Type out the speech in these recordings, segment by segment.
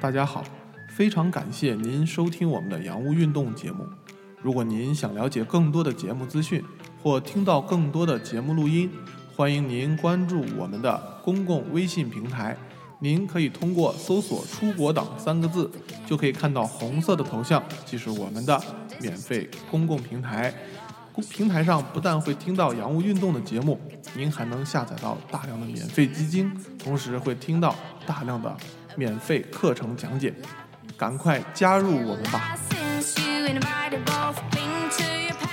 大家好，非常感谢您收听我们的洋务运动节目。如果您想了解更多的节目资讯或听到更多的节目录音，欢迎您关注我们的公共微信平台。您可以通过搜索“出国党”三个字，就可以看到红色的头像，即是我们的免费公共平台。公平台上不但会听到洋务运动的节目，您还能下载到大量的免费基金，同时会听到大量的免费课程讲解。赶快加入我们吧！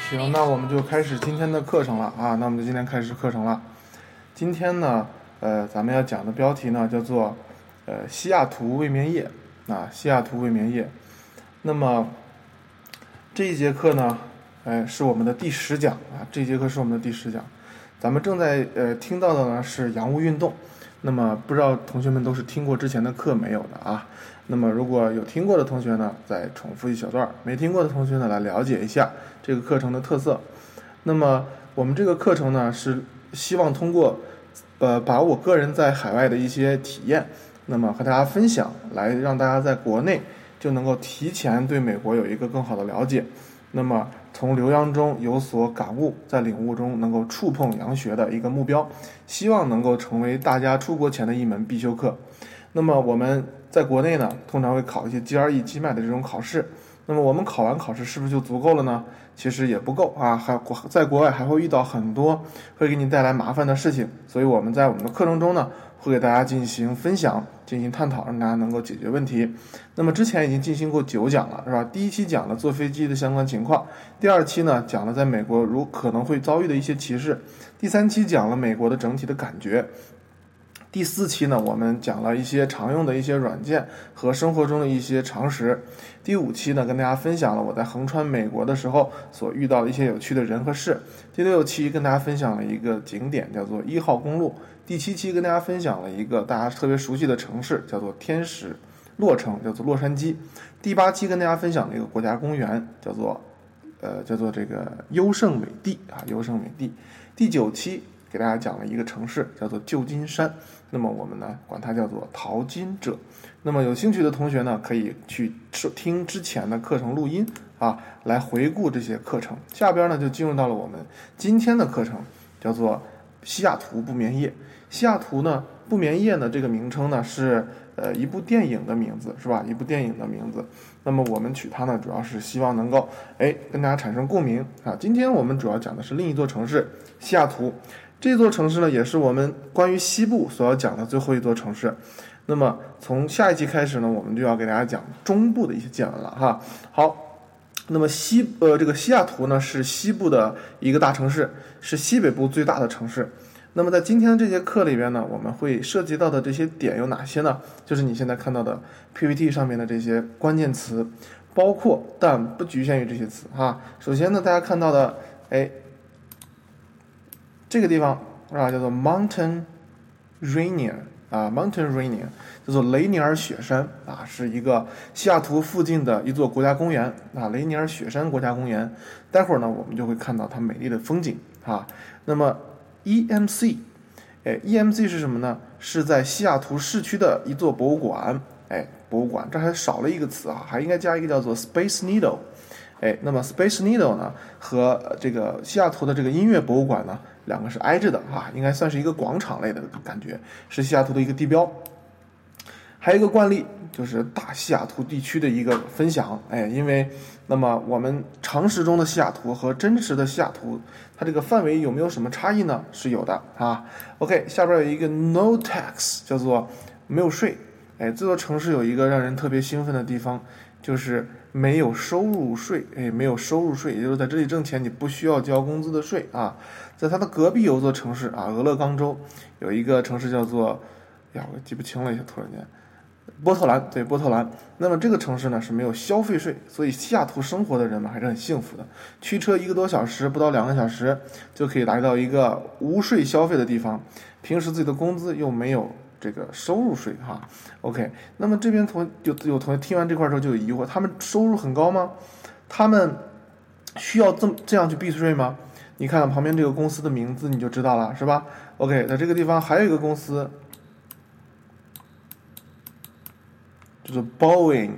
行，那我们就开始今天的课程了啊！那我们就今天开始课程了。今天呢，呃，咱们要讲的标题呢叫做呃西雅图卫冕夜啊，西雅图卫冕夜。那么这一节课呢，哎，是我们的第十讲啊，这节课是我们的第十讲。咱们正在呃听到的呢是洋务运动。那么不知道同学们都是听过之前的课没有的啊？那么如果有听过的同学呢，再重复一小段；没听过的同学呢，来了解一下这个课程的特色。那么我们这个课程呢，是希望通过呃把我个人在海外的一些体验，那么和大家分享，来让大家在国内就能够提前对美国有一个更好的了解。那么从留洋中有所感悟，在领悟中能够触碰洋学的一个目标，希望能够成为大家出国前的一门必修课。那么我们在国内呢，通常会考一些 GRE、GMAT 的这种考试。那么我们考完考试是不是就足够了呢？其实也不够啊，还国在国外还会遇到很多会给你带来麻烦的事情。所以我们在我们的课程中呢，会给大家进行分享、进行探讨，让大家能够解决问题。那么之前已经进行过九讲了，是吧？第一期讲了坐飞机的相关情况，第二期呢讲了在美国如可能会遭遇的一些歧视，第三期讲了美国的整体的感觉。第四期呢，我们讲了一些常用的一些软件和生活中的一些常识。第五期呢，跟大家分享了我在横穿美国的时候所遇到的一些有趣的人和事。第六期跟大家分享了一个景点，叫做一号公路。第七期跟大家分享了一个大家特别熟悉的城市，叫做天使洛城，叫做洛杉矶。第八期跟大家分享了一个国家公园，叫做呃叫做这个优胜美地啊，优胜美地。第九期给大家讲了一个城市，叫做旧金山。那么我们呢，管它叫做淘金者。那么有兴趣的同学呢，可以去收听之前的课程录音啊，来回顾这些课程。下边呢，就进入到了我们今天的课程，叫做西雅图不眠夜。西雅图呢，不眠夜呢，这个名称呢是呃一部电影的名字，是吧？一部电影的名字。那么我们取它呢，主要是希望能够哎跟大家产生共鸣啊。今天我们主要讲的是另一座城市西雅图。这座城市呢，也是我们关于西部所要讲的最后一座城市。那么从下一期开始呢，我们就要给大家讲中部的一些见闻了哈。好，那么西呃这个西雅图呢是西部的一个大城市，是西北部最大的城市。那么在今天这节课里边呢，我们会涉及到的这些点有哪些呢？就是你现在看到的 PPT 上面的这些关键词，包括但不局限于这些词哈。首先呢，大家看到的，哎。这个地方啊，叫做 Mountain Rainier 啊，Mountain Rainier 叫做雷尼尔雪山啊，是一个西雅图附近的一座国家公园啊，雷尼尔雪山国家公园。待会儿呢，我们就会看到它美丽的风景啊。那么 EMC，哎，EMC 是什么呢？是在西雅图市区的一座博物馆。哎，博物馆这还少了一个词啊，还应该加一个叫做 Space Needle。哎，那么 Space Needle 呢，和这个西雅图的这个音乐博物馆呢？两个是挨着的啊，应该算是一个广场类的感觉，是西雅图的一个地标。还有一个惯例就是大西雅图地区的一个分享，哎，因为那么我们常识中的西雅图和真实的西雅图，它这个范围有没有什么差异呢？是有的啊。OK，下边有一个 No tax，叫做没有税。哎，这座城市有一个让人特别兴奋的地方，就是没有收入税。哎，没有收入税，也就是在这里挣钱你不需要交工资的税啊。在它的隔壁有座城市啊，俄勒冈州有一个城市叫做，呀，我记不清了，一下突然间，波特兰，对，波特兰。那么这个城市呢是没有消费税，所以西雅图生活的人们还是很幸福的。驱车一个多小时，不到两个小时就可以来到一个无税消费的地方。平时自己的工资又没有这个收入税哈。OK，那么这边同有有同学听完这块之后就有疑惑，他们收入很高吗？他们需要这么这样去避税吗？你看旁边这个公司的名字，你就知道了，是吧？OK，在这个地方还有一个公司，就是 Boeing，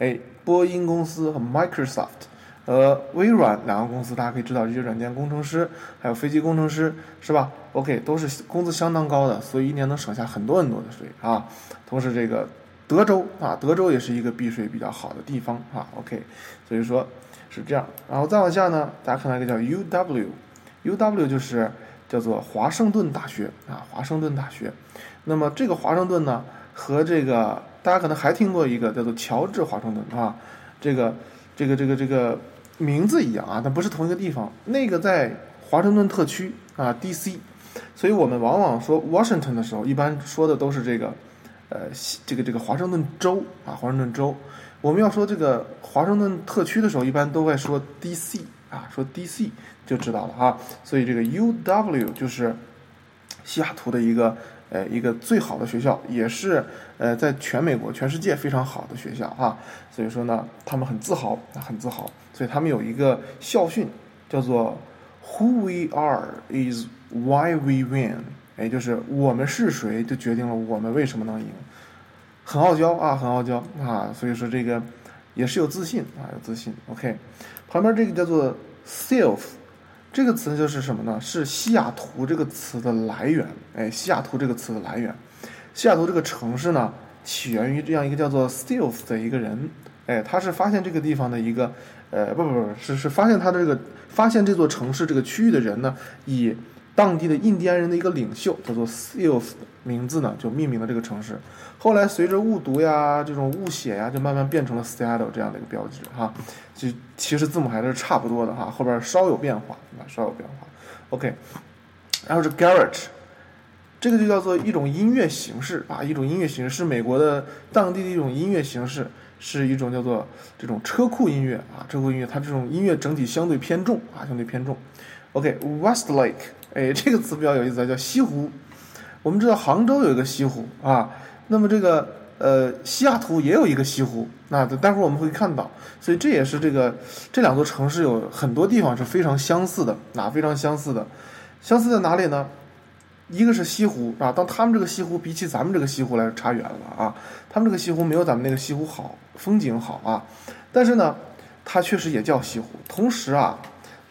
哎，波音公司和 Microsoft 和微软两个公司，大家可以知道这些软件工程师还有飞机工程师是吧？OK，都是工资相当高的，所以一年能省下很多很多的税啊。同时这个德州啊，德州也是一个避税比较好的地方啊。OK，所以说是这样。然后再往下呢，大家看到一个叫 UW，UW 就是叫做华盛顿大学啊，华盛顿大学。那么这个华盛顿呢，和这个大家可能还听过一个叫做乔治华盛顿啊，这个这个这个这个。名字一样啊，但不是同一个地方。那个在华盛顿特区啊，D.C.，所以我们往往说 Washington 的时候，一般说的都是这个，呃，这个这个华盛顿州啊，华盛顿州。我们要说这个华盛顿特区的时候，一般都会说 D.C. 啊，说 D.C. 就知道了哈。所以这个 U.W. 就是西雅图的一个。呃，一个最好的学校，也是呃，在全美国、全世界非常好的学校啊。所以说呢，他们很自豪，很自豪。所以他们有一个校训，叫做 “Who we are is why we win”，哎，就是我们是谁，就决定了我们为什么能赢。很傲娇啊，很傲娇啊。所以说这个也是有自信啊，有自信。OK，旁边这个叫做 “self”。这个词就是什么呢？是西雅图这个词的来源。哎，西雅图这个词的来源，西雅图这个城市呢，起源于这样一个叫做 Steele 的一个人。哎，他是发现这个地方的一个，呃，不不不，是是发现他的这个发现这座城市这个区域的人呢，以当地的印第安人的一个领袖叫做 Steele 名字呢，就命名了这个城市。后来随着误读呀，这种误写呀，就慢慢变成了 Seattle 这样的一个标志哈。就其实字母还是差不多的哈，后边稍有变化啊，稍有变化。OK，然后是 Garage，这个就叫做一种音乐形式啊，一种音乐形式是美国的当地的一种音乐形式，是一种叫做这种车库音乐啊，车库音乐它这种音乐整体相对偏重啊，相对偏重。OK，Westlake，哎，这个词比较有意思，叫西湖。我们知道杭州有一个西湖啊。那么这个呃，西雅图也有一个西湖，那待会儿我们会看到，所以这也是这个这两座城市有很多地方是非常相似的，啊，非常相似的，相似在哪里呢？一个是西湖啊，当他们这个西湖比起咱们这个西湖来差远了啊，他们这个西湖没有咱们那个西湖好，风景好啊，但是呢，它确实也叫西湖。同时啊，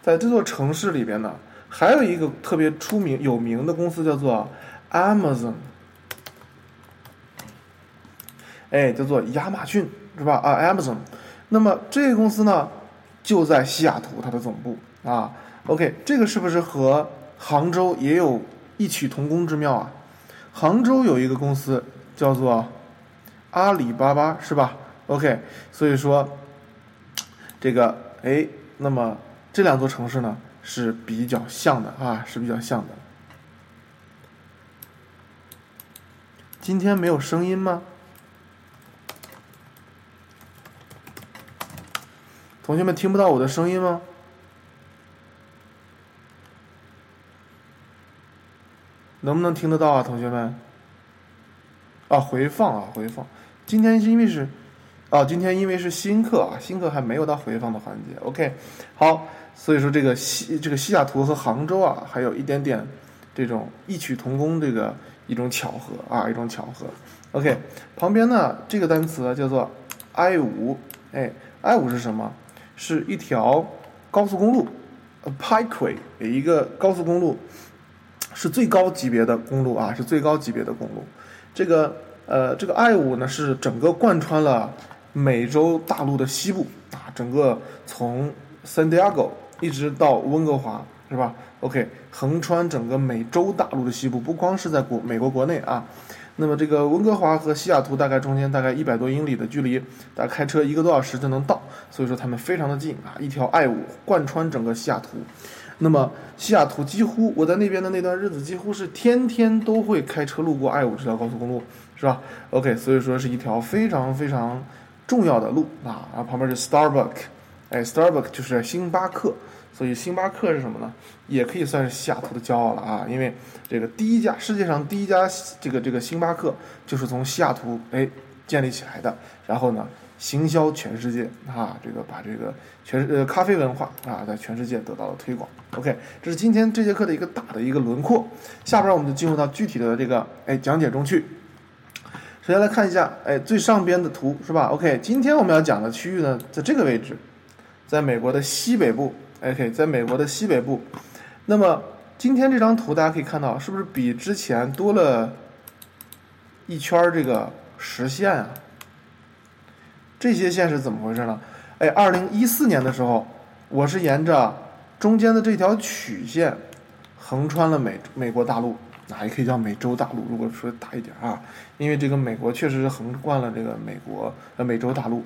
在这座城市里边呢，还有一个特别出名有名的公司叫做 Amazon。哎，叫做亚马逊是吧？啊，Amazon。那么这个公司呢，就在西雅图，它的总部啊。OK，这个是不是和杭州也有异曲同工之妙啊？杭州有一个公司叫做阿里巴巴，是吧？OK，所以说这个哎，那么这两座城市呢是比较像的啊，是比较像的。今天没有声音吗？同学们听不到我的声音吗？能不能听得到啊，同学们？啊，回放啊，回放。今天因为是，啊，今天因为是新课啊，新课还没有到回放的环节。OK，好，所以说这个西这个西雅图和杭州啊，还有一点点这种异曲同工这个一种巧合啊，一种巧合。OK，旁边呢这个单词叫做 I 五，哎，I 五是什么？是一条高速公路，a pikeway，一个高速公路，是最高级别的公路啊，是最高级别的公路。这个呃，这个 I 五呢是整个贯穿了美洲大陆的西部啊，整个从 San Diego 一直到温哥华，是吧？OK，横穿整个美洲大陆的西部，不光是在国美国国内啊。那么这个温哥华和西雅图大概中间大概一百多英里的距离，大概开车一个多小时就能到，所以说他们非常的近啊，一条 I 五贯穿整个西雅图。那么西雅图几乎我在那边的那段日子，几乎是天天都会开车路过 I 五这条高速公路，是吧？OK，所以说是一条非常非常重要的路啊。然后旁边是 Starbucks，哎，Starbucks 就是星巴克。所以星巴克是什么呢？也可以算是西雅图的骄傲了啊！因为这个第一家世界上第一家这个这个星巴克就是从西雅图哎建立起来的，然后呢行销全世界啊，这个把这个全呃咖啡文化啊在全世界得到了推广。OK，这是今天这节课的一个大的一个轮廓。下边我们就进入到具体的这个哎讲解中去。首先来看一下，哎，最上边的图是吧？OK，今天我们要讲的区域呢，在这个位置，在美国的西北部。OK，在美国的西北部。那么今天这张图大家可以看到，是不是比之前多了一圈这个实线啊？这些线是怎么回事呢？哎，二零一四年的时候，我是沿着中间的这条曲线横穿了美美国大陆，那也可以叫美洲大陆。如果说大一点啊，因为这个美国确实是横贯了这个美国呃美洲大陆，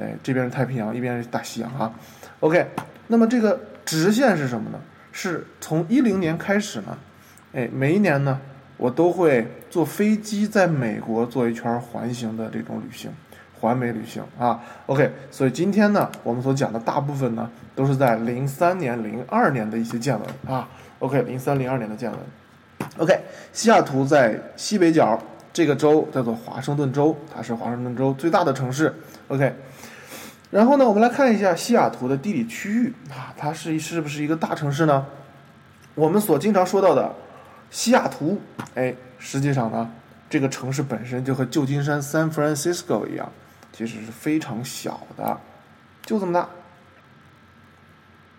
哎，这边是太平洋，一边是大西洋啊。OK，那么这个直线是什么呢？是从一零年开始呢，哎，每一年呢，我都会坐飞机在美国做一圈环形的这种旅行。环美旅行啊，OK，所以今天呢，我们所讲的大部分呢，都是在零三年、零二年的一些见闻啊，OK，零三零二年的见闻，OK，西雅图在西北角这个州叫做华盛顿州，它是华盛顿州最大的城市，OK，然后呢，我们来看一下西雅图的地理区域啊，它是是不是一个大城市呢？我们所经常说到的西雅图，哎，实际上呢，这个城市本身就和旧金山 San Francisco 一样。其实是非常小的，就这么大。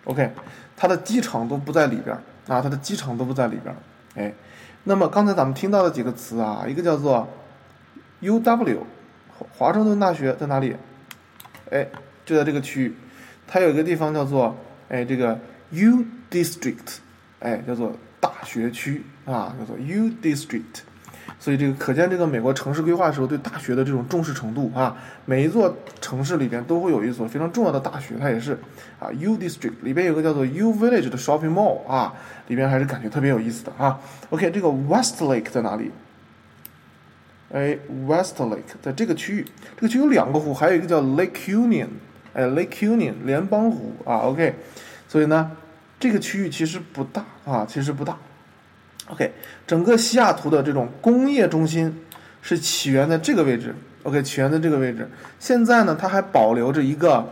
OK，它的机场都不在里边儿啊，它的机场都不在里边儿哎，那么刚才咱们听到的几个词啊，一个叫做 UW，华盛顿大学在哪里？哎，就在这个区域。它有一个地方叫做哎这个 U District，哎叫做大学区啊，叫做 U District。所以这个可见，这个美国城市规划的时候对大学的这种重视程度啊，每一座城市里边都会有一所非常重要的大学，它也是啊，U District 里边有个叫做 U Village 的 shopping mall 啊，里边还是感觉特别有意思的啊。OK，这个 West Lake 在哪里？哎，West Lake 在这个区域，这个区有两个湖，还有一个叫 Lake Union，哎，Lake Union 联邦湖啊。OK，所以呢，这个区域其实不大啊，其实不大。OK，整个西雅图的这种工业中心是起源在这个位置。OK，起源在这个位置。现在呢，它还保留着一个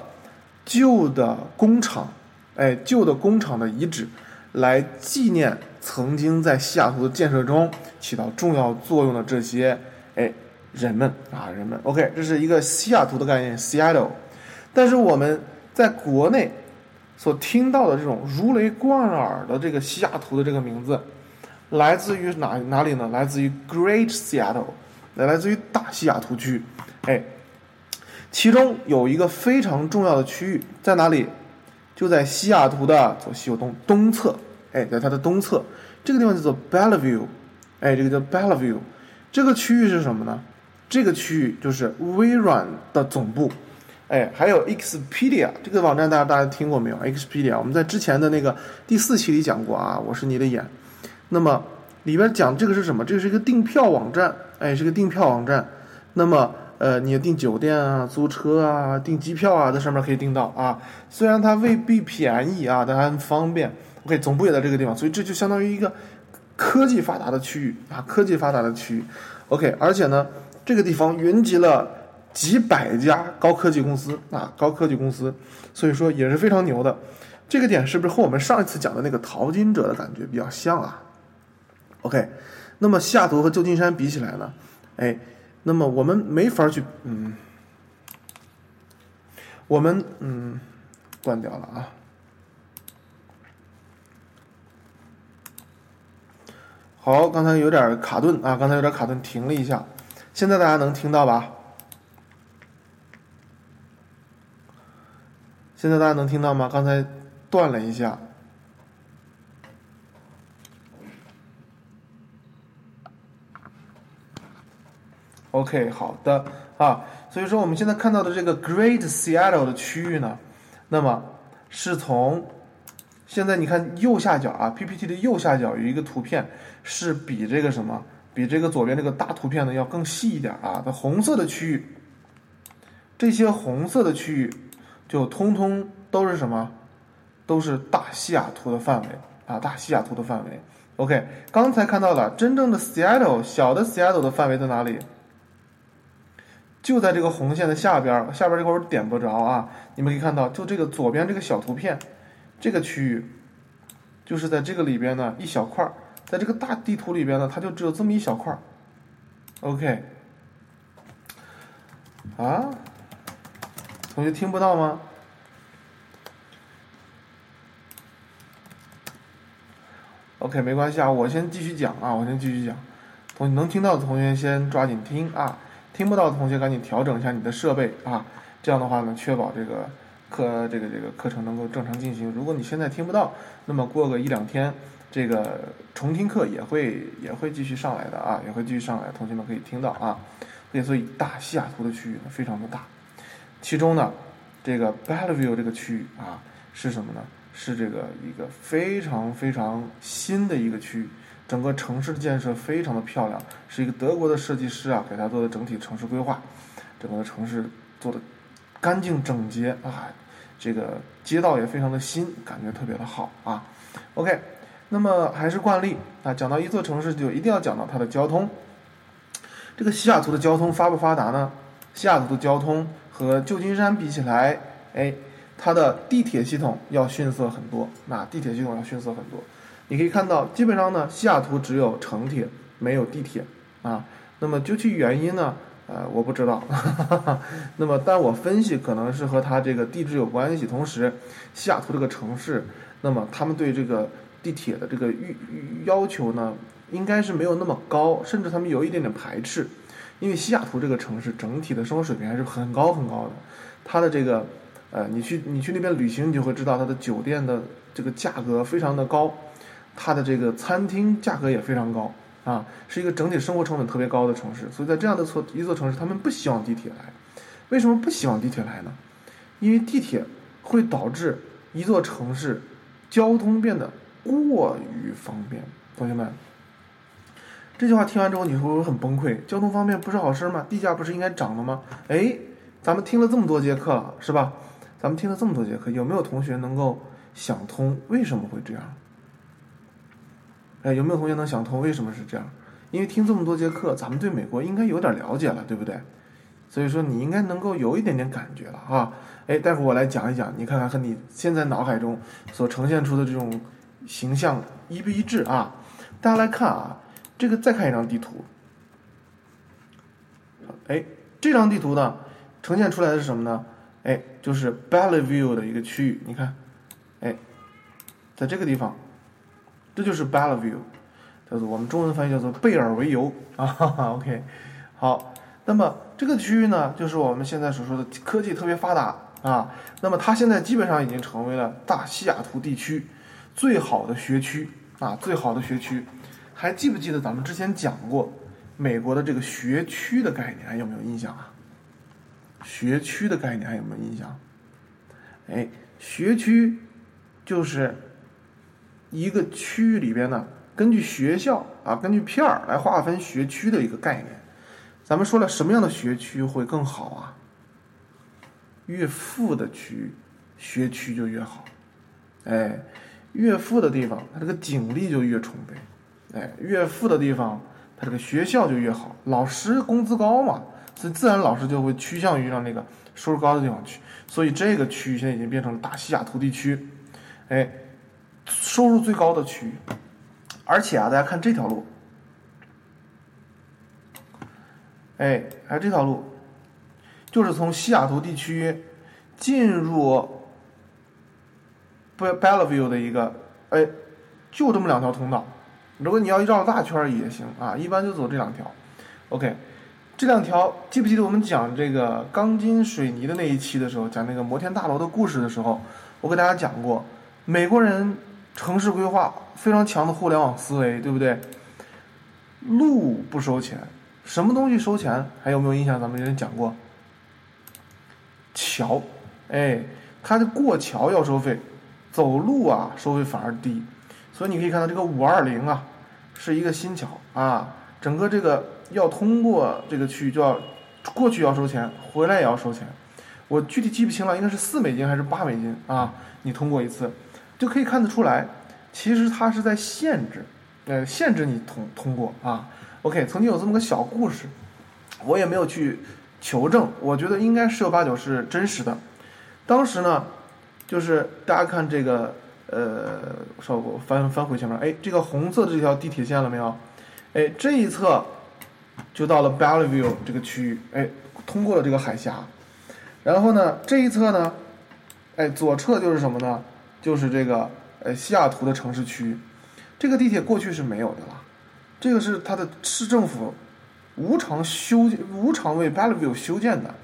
旧的工厂，哎，旧的工厂的遗址，来纪念曾经在西雅图的建设中起到重要作用的这些哎人们啊人们。OK，这是一个西雅图的概念，Seattle。但是我们在国内所听到的这种如雷贯耳的这个西雅图的这个名字。来自于哪哪里呢？来自于 Great Seattle，来来自于大西雅图区，哎，其中有一个非常重要的区域在哪里？就在西雅图的左西右东东侧，哎，在它的东侧，这个地方叫做 Bellevue，哎，这个叫 Bellevue，这个区域是什么呢？这个区域就是微软的总部，哎，还有 Expedia 这个网站，大家大家听过没有？Expedia，我们在之前的那个第四期里讲过啊，我是你的眼。那么里边讲这个是什么？这个是一个订票网站，哎，是个订票网站。那么呃，你订酒店啊、租车啊、订机票啊，在上面可以订到啊。虽然它未必便宜啊，但还很方便。OK，总部也在这个地方，所以这就相当于一个科技发达的区域啊，科技发达的区域。OK，而且呢，这个地方云集了几百家高科技公司啊，高科技公司，所以说也是非常牛的。这个点是不是和我们上一次讲的那个淘金者的感觉比较像啊？OK，那么西雅图和旧金山比起来呢？哎，那么我们没法去，嗯，我们嗯，关掉了啊。好，刚才有点卡顿啊，刚才有点卡顿，停了一下。现在大家能听到吧？现在大家能听到吗？刚才断了一下。OK，好的啊，所以说我们现在看到的这个 Great Seattle 的区域呢，那么是从现在你看右下角啊，PPT 的右下角有一个图片，是比这个什么，比这个左边这个大图片呢要更细一点啊。它红色的区域，这些红色的区域就通通都是什么，都是大西雅图的范围啊，大西雅图的范围。OK，刚才看到了真正的 Seattle 小的 Seattle 的范围在哪里？就在这个红线的下边，下边这块儿点不着啊。你们可以看到，就这个左边这个小图片，这个区域，就是在这个里边呢一小块儿，在这个大地图里边呢，它就只有这么一小块儿。OK，啊？同学听不到吗？OK，没关系啊，我先继续讲啊，我先继续讲。同能听到的同学先抓紧听啊，听不到的同学赶紧调整一下你的设备啊，这样的话呢，确保这个课这个这个课程能够正常进行。如果你现在听不到，那么过个一两天，这个重听课也会也会继续上来的啊，也会继续上来，同学们可以听到啊。所以大西雅图的区域呢非常的大，其中呢，这个 Bellevue 这个区域啊是什么呢？是这个一个非常非常新的一个区域，整个城市的建设非常的漂亮，是一个德国的设计师啊给他做的整体城市规划，整个城市做的干净整洁啊，这个街道也非常的新，感觉特别的好啊。OK，那么还是惯例啊，讲到一座城市就一定要讲到它的交通。这个西雅图的交通发不发达呢？西雅图的交通和旧金山比起来，哎，它的地铁系统要逊色很多。那地铁系统要逊色很多。你可以看到，基本上呢，西雅图只有城铁，没有地铁啊。那么究其原因呢？呃，我不知道。那么，但我分析可能是和它这个地质有关系。同时，西雅图这个城市，那么他们对这个地铁的这个预要求呢？应该是没有那么高，甚至他们有一点点排斥，因为西雅图这个城市整体的生活水平还是很高很高的。它的这个，呃，你去你去那边旅行，你就会知道它的酒店的这个价格非常的高，它的这个餐厅价格也非常高啊，是一个整体生活成本特别高的城市。所以在这样的错一座城市，他们不希望地铁来。为什么不希望地铁来呢？因为地铁会导致一座城市交通变得过于方便，同学们。这句话听完之后，你会不会很崩溃？交通方便不是好事吗？地价不是应该涨了吗？哎，咱们听了这么多节课了，是吧？咱们听了这么多节课，有没有同学能够想通为什么会这样？哎，有没有同学能想通为什么是这样？因为听这么多节课，咱们对美国应该有点了解了，对不对？所以说你应该能够有一点点感觉了啊！哎，待会我来讲一讲，你看看和你现在脑海中所呈现出的这种形象一不一致啊？大家来看啊！这个再看一张地图，哎，这张地图呢，呈现出来的是什么呢？哎，就是 Bellevue 的一个区域。你看，哎，在这个地方，这就是 Bellevue，叫做我们中文翻译叫做贝尔维尤啊。OK，好，那么这个区域呢，就是我们现在所说的科技特别发达啊。那么它现在基本上已经成为了大西雅图地区最好的学区啊，最好的学区。还记不记得咱们之前讲过美国的这个学区的概念？还有没有印象啊？学区的概念还有没有印象？哎，学区就是一个区域里边呢，根据学校啊，根据片儿来划分学区的一个概念。咱们说了，什么样的学区会更好啊？越富的区域，学区就越好。哎，越富的地方，它这个警力就越充沛。哎，越富的地方，它这个学校就越好，老师工资高嘛，所以自然老师就会趋向于让那个收入高的地方去。所以这个区域现在已经变成了大西雅图地区，哎，收入最高的区域。而且啊，大家看这条路，哎，还有，这条路就是从西雅图地区进入 Bellevue 的一个，哎，就这么两条通道。如果你要绕大圈也行啊，一般就走这两条。OK，这两条记不记得我们讲这个钢筋水泥的那一期的时候，讲那个摩天大楼的故事的时候，我给大家讲过，美国人城市规划非常强的互联网思维，对不对？路不收钱，什么东西收钱？还有没有印象？咱们之前讲过，桥，哎，它的过桥要收费，走路啊收费反而低。所以你可以看到这个五二零啊，是一个新桥啊，整个这个要通过这个区域就要过去要收钱，回来也要收钱。我具体记不清了，应该是四美金还是八美金啊？你通过一次就可以看得出来，其实它是在限制，呃，限制你通通过啊。OK，曾经有这么个小故事，我也没有去求证，我觉得应该十有八九是真实的。当时呢，就是大家看这个。呃，稍我翻翻回前面，哎，这个红色的这条地铁线了没有？哎，这一侧就到了 Bellevue 这个区域，哎，通过了这个海峡。然后呢，这一侧呢，哎，左侧就是什么呢？就是这个呃西雅图的城市区。这个地铁过去是没有的了，这个是它的市政府无偿修无偿为 Bellevue 修建的。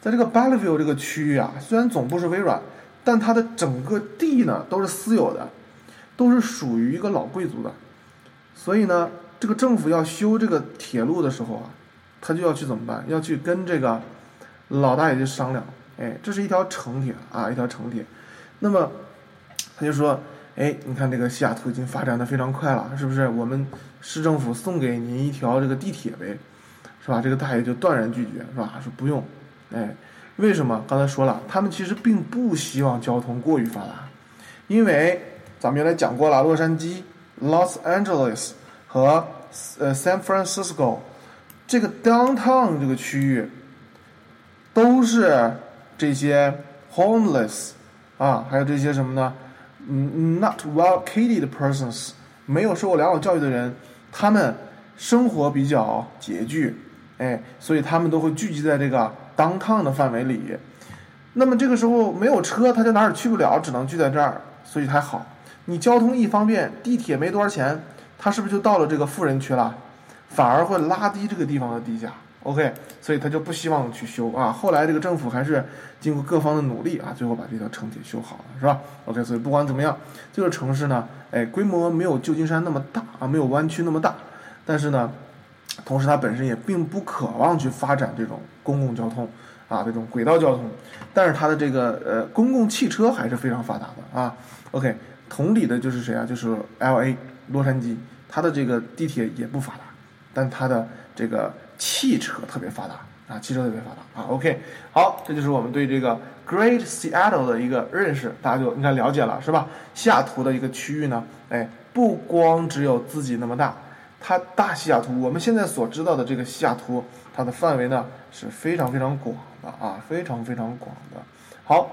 在这个 Bellevue 这个区域啊，虽然总部是微软，但它的整个地呢都是私有的，都是属于一个老贵族的。所以呢，这个政府要修这个铁路的时候啊，他就要去怎么办？要去跟这个老大爷去商量。哎，这是一条城铁啊，一条城铁。那么他就说。哎，你看这个西雅图已经发展的非常快了，是不是？我们市政府送给您一条这个地铁呗，是吧？这个大爷就断然拒绝，是吧？说不用。哎，为什么？刚才说了，他们其实并不希望交通过于发达，因为咱们原来讲过了，洛杉矶 （Los Angeles） 和呃 San Francisco 这个 downtown 这个区域都是这些 homeless 啊，还有这些什么呢？嗯，not well-educated persons，没有受过良好教育的人，他们生活比较拮据，哎，所以他们都会聚集在这个 downtown 的范围里。那么这个时候没有车，他就哪儿也去不了，只能聚在这儿，所以还好。你交通一方便，地铁没多少钱，他是不是就到了这个富人区了？反而会拉低这个地方的地价。OK，所以他就不希望去修啊。后来这个政府还是经过各方的努力啊，最后把这条城铁修好了，是吧？OK，所以不管怎么样，这个城市呢，哎，规模没有旧金山那么大啊，没有湾区那么大，但是呢，同时它本身也并不渴望去发展这种公共交通啊，这种轨道交通，但是它的这个呃公共汽车还是非常发达的啊。OK，同理的就是谁啊？就是 LA 洛杉矶，它的这个地铁也不发达，但它的这个。汽车特别发达啊，汽车特别发达啊。OK，好，这就是我们对这个 Great Seattle 的一个认识，大家就应该了解了，是吧？西雅图的一个区域呢，哎，不光只有自己那么大，它大西雅图，我们现在所知道的这个西雅图，它的范围呢是非常非常广的啊，非常非常广的。好，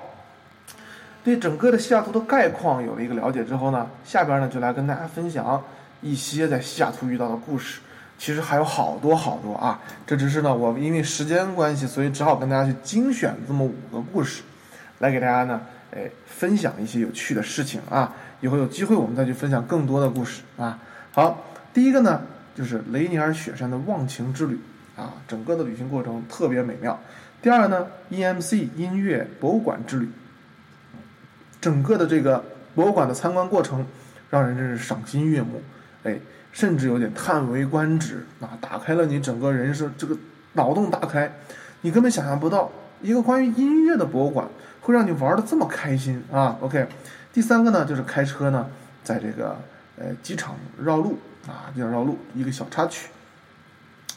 对整个的西雅图的概况有了一个了解之后呢，下边呢就来跟大家分享一些在西雅图遇到的故事。其实还有好多好多啊，这只是呢，我因为时间关系，所以只好跟大家去精选这么五个故事，来给大家呢，哎，分享一些有趣的事情啊。以后有机会我们再去分享更多的故事啊。好，第一个呢，就是雷尼尔雪山的忘情之旅啊，整个的旅行过程特别美妙。第二呢，EMC 音乐博物馆之旅，整个的这个博物馆的参观过程，让人真是赏心悦目，哎。甚至有点叹为观止啊！打开了你整个人生这个脑洞大开，你根本想象不到一个关于音乐的博物馆会让你玩的这么开心啊！OK，第三个呢就是开车呢，在这个呃机场绕路啊，机场绕路一个小插曲，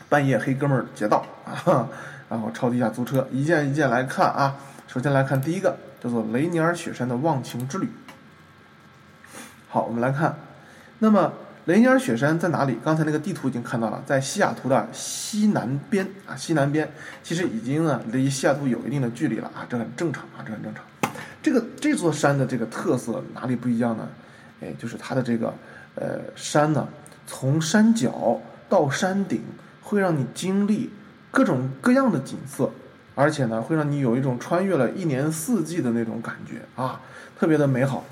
半夜黑哥们儿劫道啊，然后超低价租车，一件一件来看啊。首先来看第一个叫做雷尼尔雪山的忘情之旅。好，我们来看，那么。雷尼尔雪山在哪里？刚才那个地图已经看到了，在西雅图的西南边啊，西南边，其实已经呢离西雅图有一定的距离了啊，这很正常啊，这很正常。这个这座山的这个特色哪里不一样呢？哎，就是它的这个呃山呢，从山脚到山顶，会让你经历各种各样的景色，而且呢，会让你有一种穿越了一年四季的那种感觉啊，特别的美好。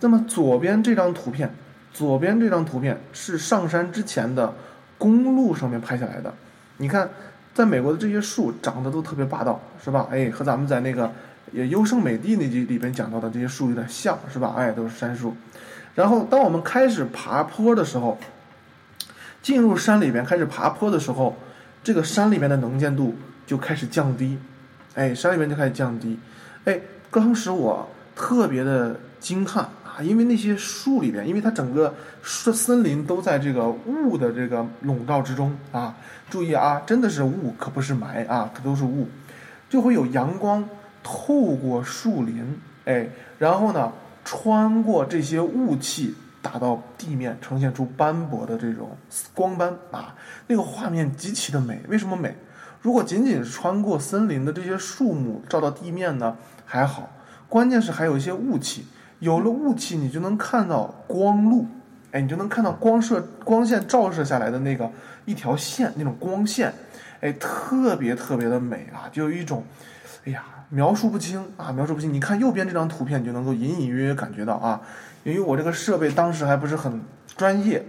那么左边这张图片。左边这张图片是上山之前的公路上面拍下来的，你看，在美国的这些树长得都特别霸道，是吧？哎，和咱们在那个也优胜美地那集里边讲到的这些树有点像，是吧？哎，都是杉树。然后，当我们开始爬坡的时候，进入山里边开始爬坡的时候，这个山里面的能见度就开始降低，哎，山里面就开始降低，哎，当时我特别的惊叹。啊，因为那些树里边，因为它整个森森林都在这个雾的这个笼罩之中啊。注意啊，真的是雾，可不是霾啊，可都是雾，就会有阳光透过树林，哎，然后呢，穿过这些雾气打到地面，呈现出斑驳的这种光斑啊。那个画面极其的美。为什么美？如果仅仅是穿过森林的这些树木照到地面呢，还好，关键是还有一些雾气。有了雾气，你就能看到光路，哎，你就能看到光射光线照射下来的那个一条线，那种光线，哎，特别特别的美啊，就有一种，哎呀，描述不清啊，描述不清。你看右边这张图片，你就能够隐隐约约感觉到啊，由于我这个设备当时还不是很专业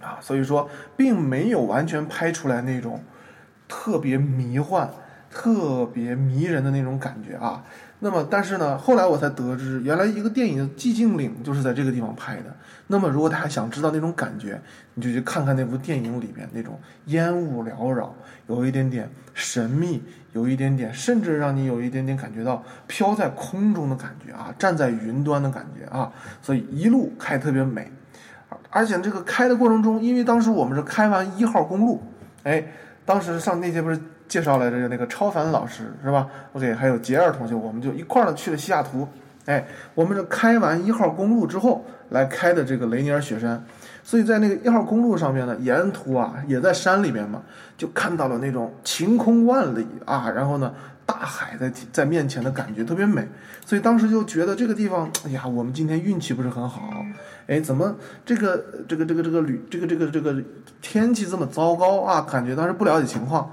啊，所以说并没有完全拍出来那种特别迷幻。特别迷人的那种感觉啊，那么但是呢，后来我才得知，原来一个电影的《寂静岭》就是在这个地方拍的。那么如果大家想知道那种感觉，你就去看看那部电影里面那种烟雾缭绕，有一点点神秘，有一点点，甚至让你有一点点感觉到飘在空中的感觉啊，站在云端的感觉啊。所以一路开特别美，而且这个开的过程中，因为当时我们是开完一号公路，哎，当时上那些不是。介绍来着那个超凡老师是吧？OK，还有杰尔同学，我们就一块儿呢去了西雅图。哎，我们这开完一号公路之后来开的这个雷尼尔雪山，所以在那个一号公路上面呢，沿途啊也在山里面嘛，就看到了那种晴空万里啊，然后呢大海在在面前的感觉特别美，所以当时就觉得这个地方，哎呀，我们今天运气不是很好，哎，怎么这个这个这个这个旅这个这个这个天气这么糟糕啊？感觉当时不了解情况。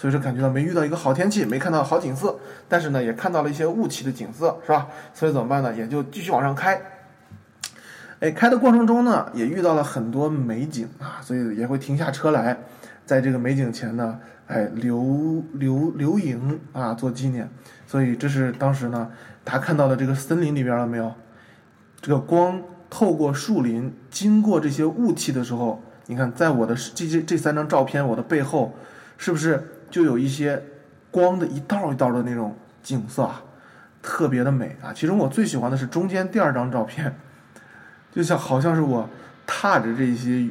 所以说感觉到没遇到一个好天气，没看到好景色，但是呢也看到了一些雾气的景色，是吧？所以怎么办呢？也就继续往上开。哎，开的过程中呢，也遇到了很多美景啊，所以也会停下车来，在这个美景前呢，哎留留留影啊，做纪念。所以这是当时呢，他看到的这个森林里边了没有？这个光透过树林，经过这些雾气的时候，你看，在我的这这这三张照片，我的背后是不是？就有一些光的一道一道的那种景色啊，特别的美啊。其中我最喜欢的是中间第二张照片，就像好像是我踏着这些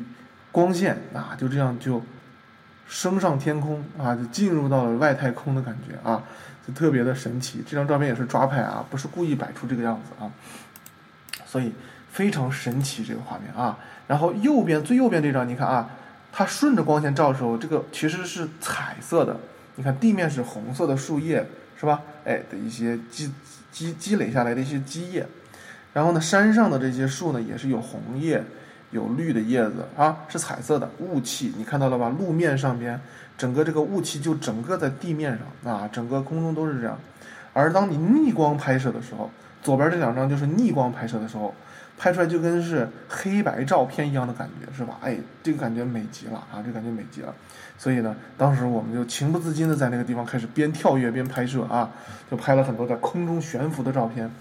光线啊，就这样就升上天空啊，就进入到了外太空的感觉啊，就特别的神奇。这张照片也是抓拍啊，不是故意摆出这个样子啊，所以非常神奇这个画面啊。然后右边最右边这张，你看啊。它顺着光线照的时候，这个其实是彩色的。你看地面是红色的树叶，是吧？哎的一些积积积累下来的一些积叶。然后呢，山上的这些树呢，也是有红叶、有绿的叶子啊，是彩色的。雾气你看到了吧？路面上边整个这个雾气就整个在地面上啊，整个空中都是这样。而当你逆光拍摄的时候，左边这两张就是逆光拍摄的时候。拍出来就跟是黑白照片一样的感觉，是吧？哎，这个感觉美极了啊！这感觉美极了。所以呢，当时我们就情不自禁的在那个地方开始边跳跃边拍摄啊，就拍了很多在空中悬浮的照片。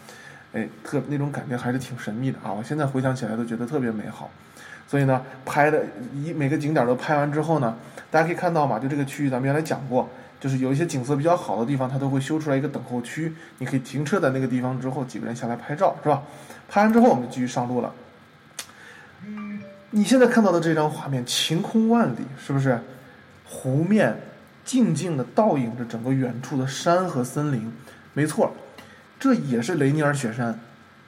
哎，特那种感觉还是挺神秘的啊！我现在回想起来都觉得特别美好。所以呢，拍的一每个景点都拍完之后呢，大家可以看到嘛，就这个区域咱们原来讲过。就是有一些景色比较好的地方，它都会修出来一个等候区，你可以停车在那个地方之后，几个人下来拍照，是吧？拍完之后，我们就继续上路了。你现在看到的这张画面，晴空万里，是不是？湖面静静的倒映着整个远处的山和森林，没错，这也是雷尼尔雪山。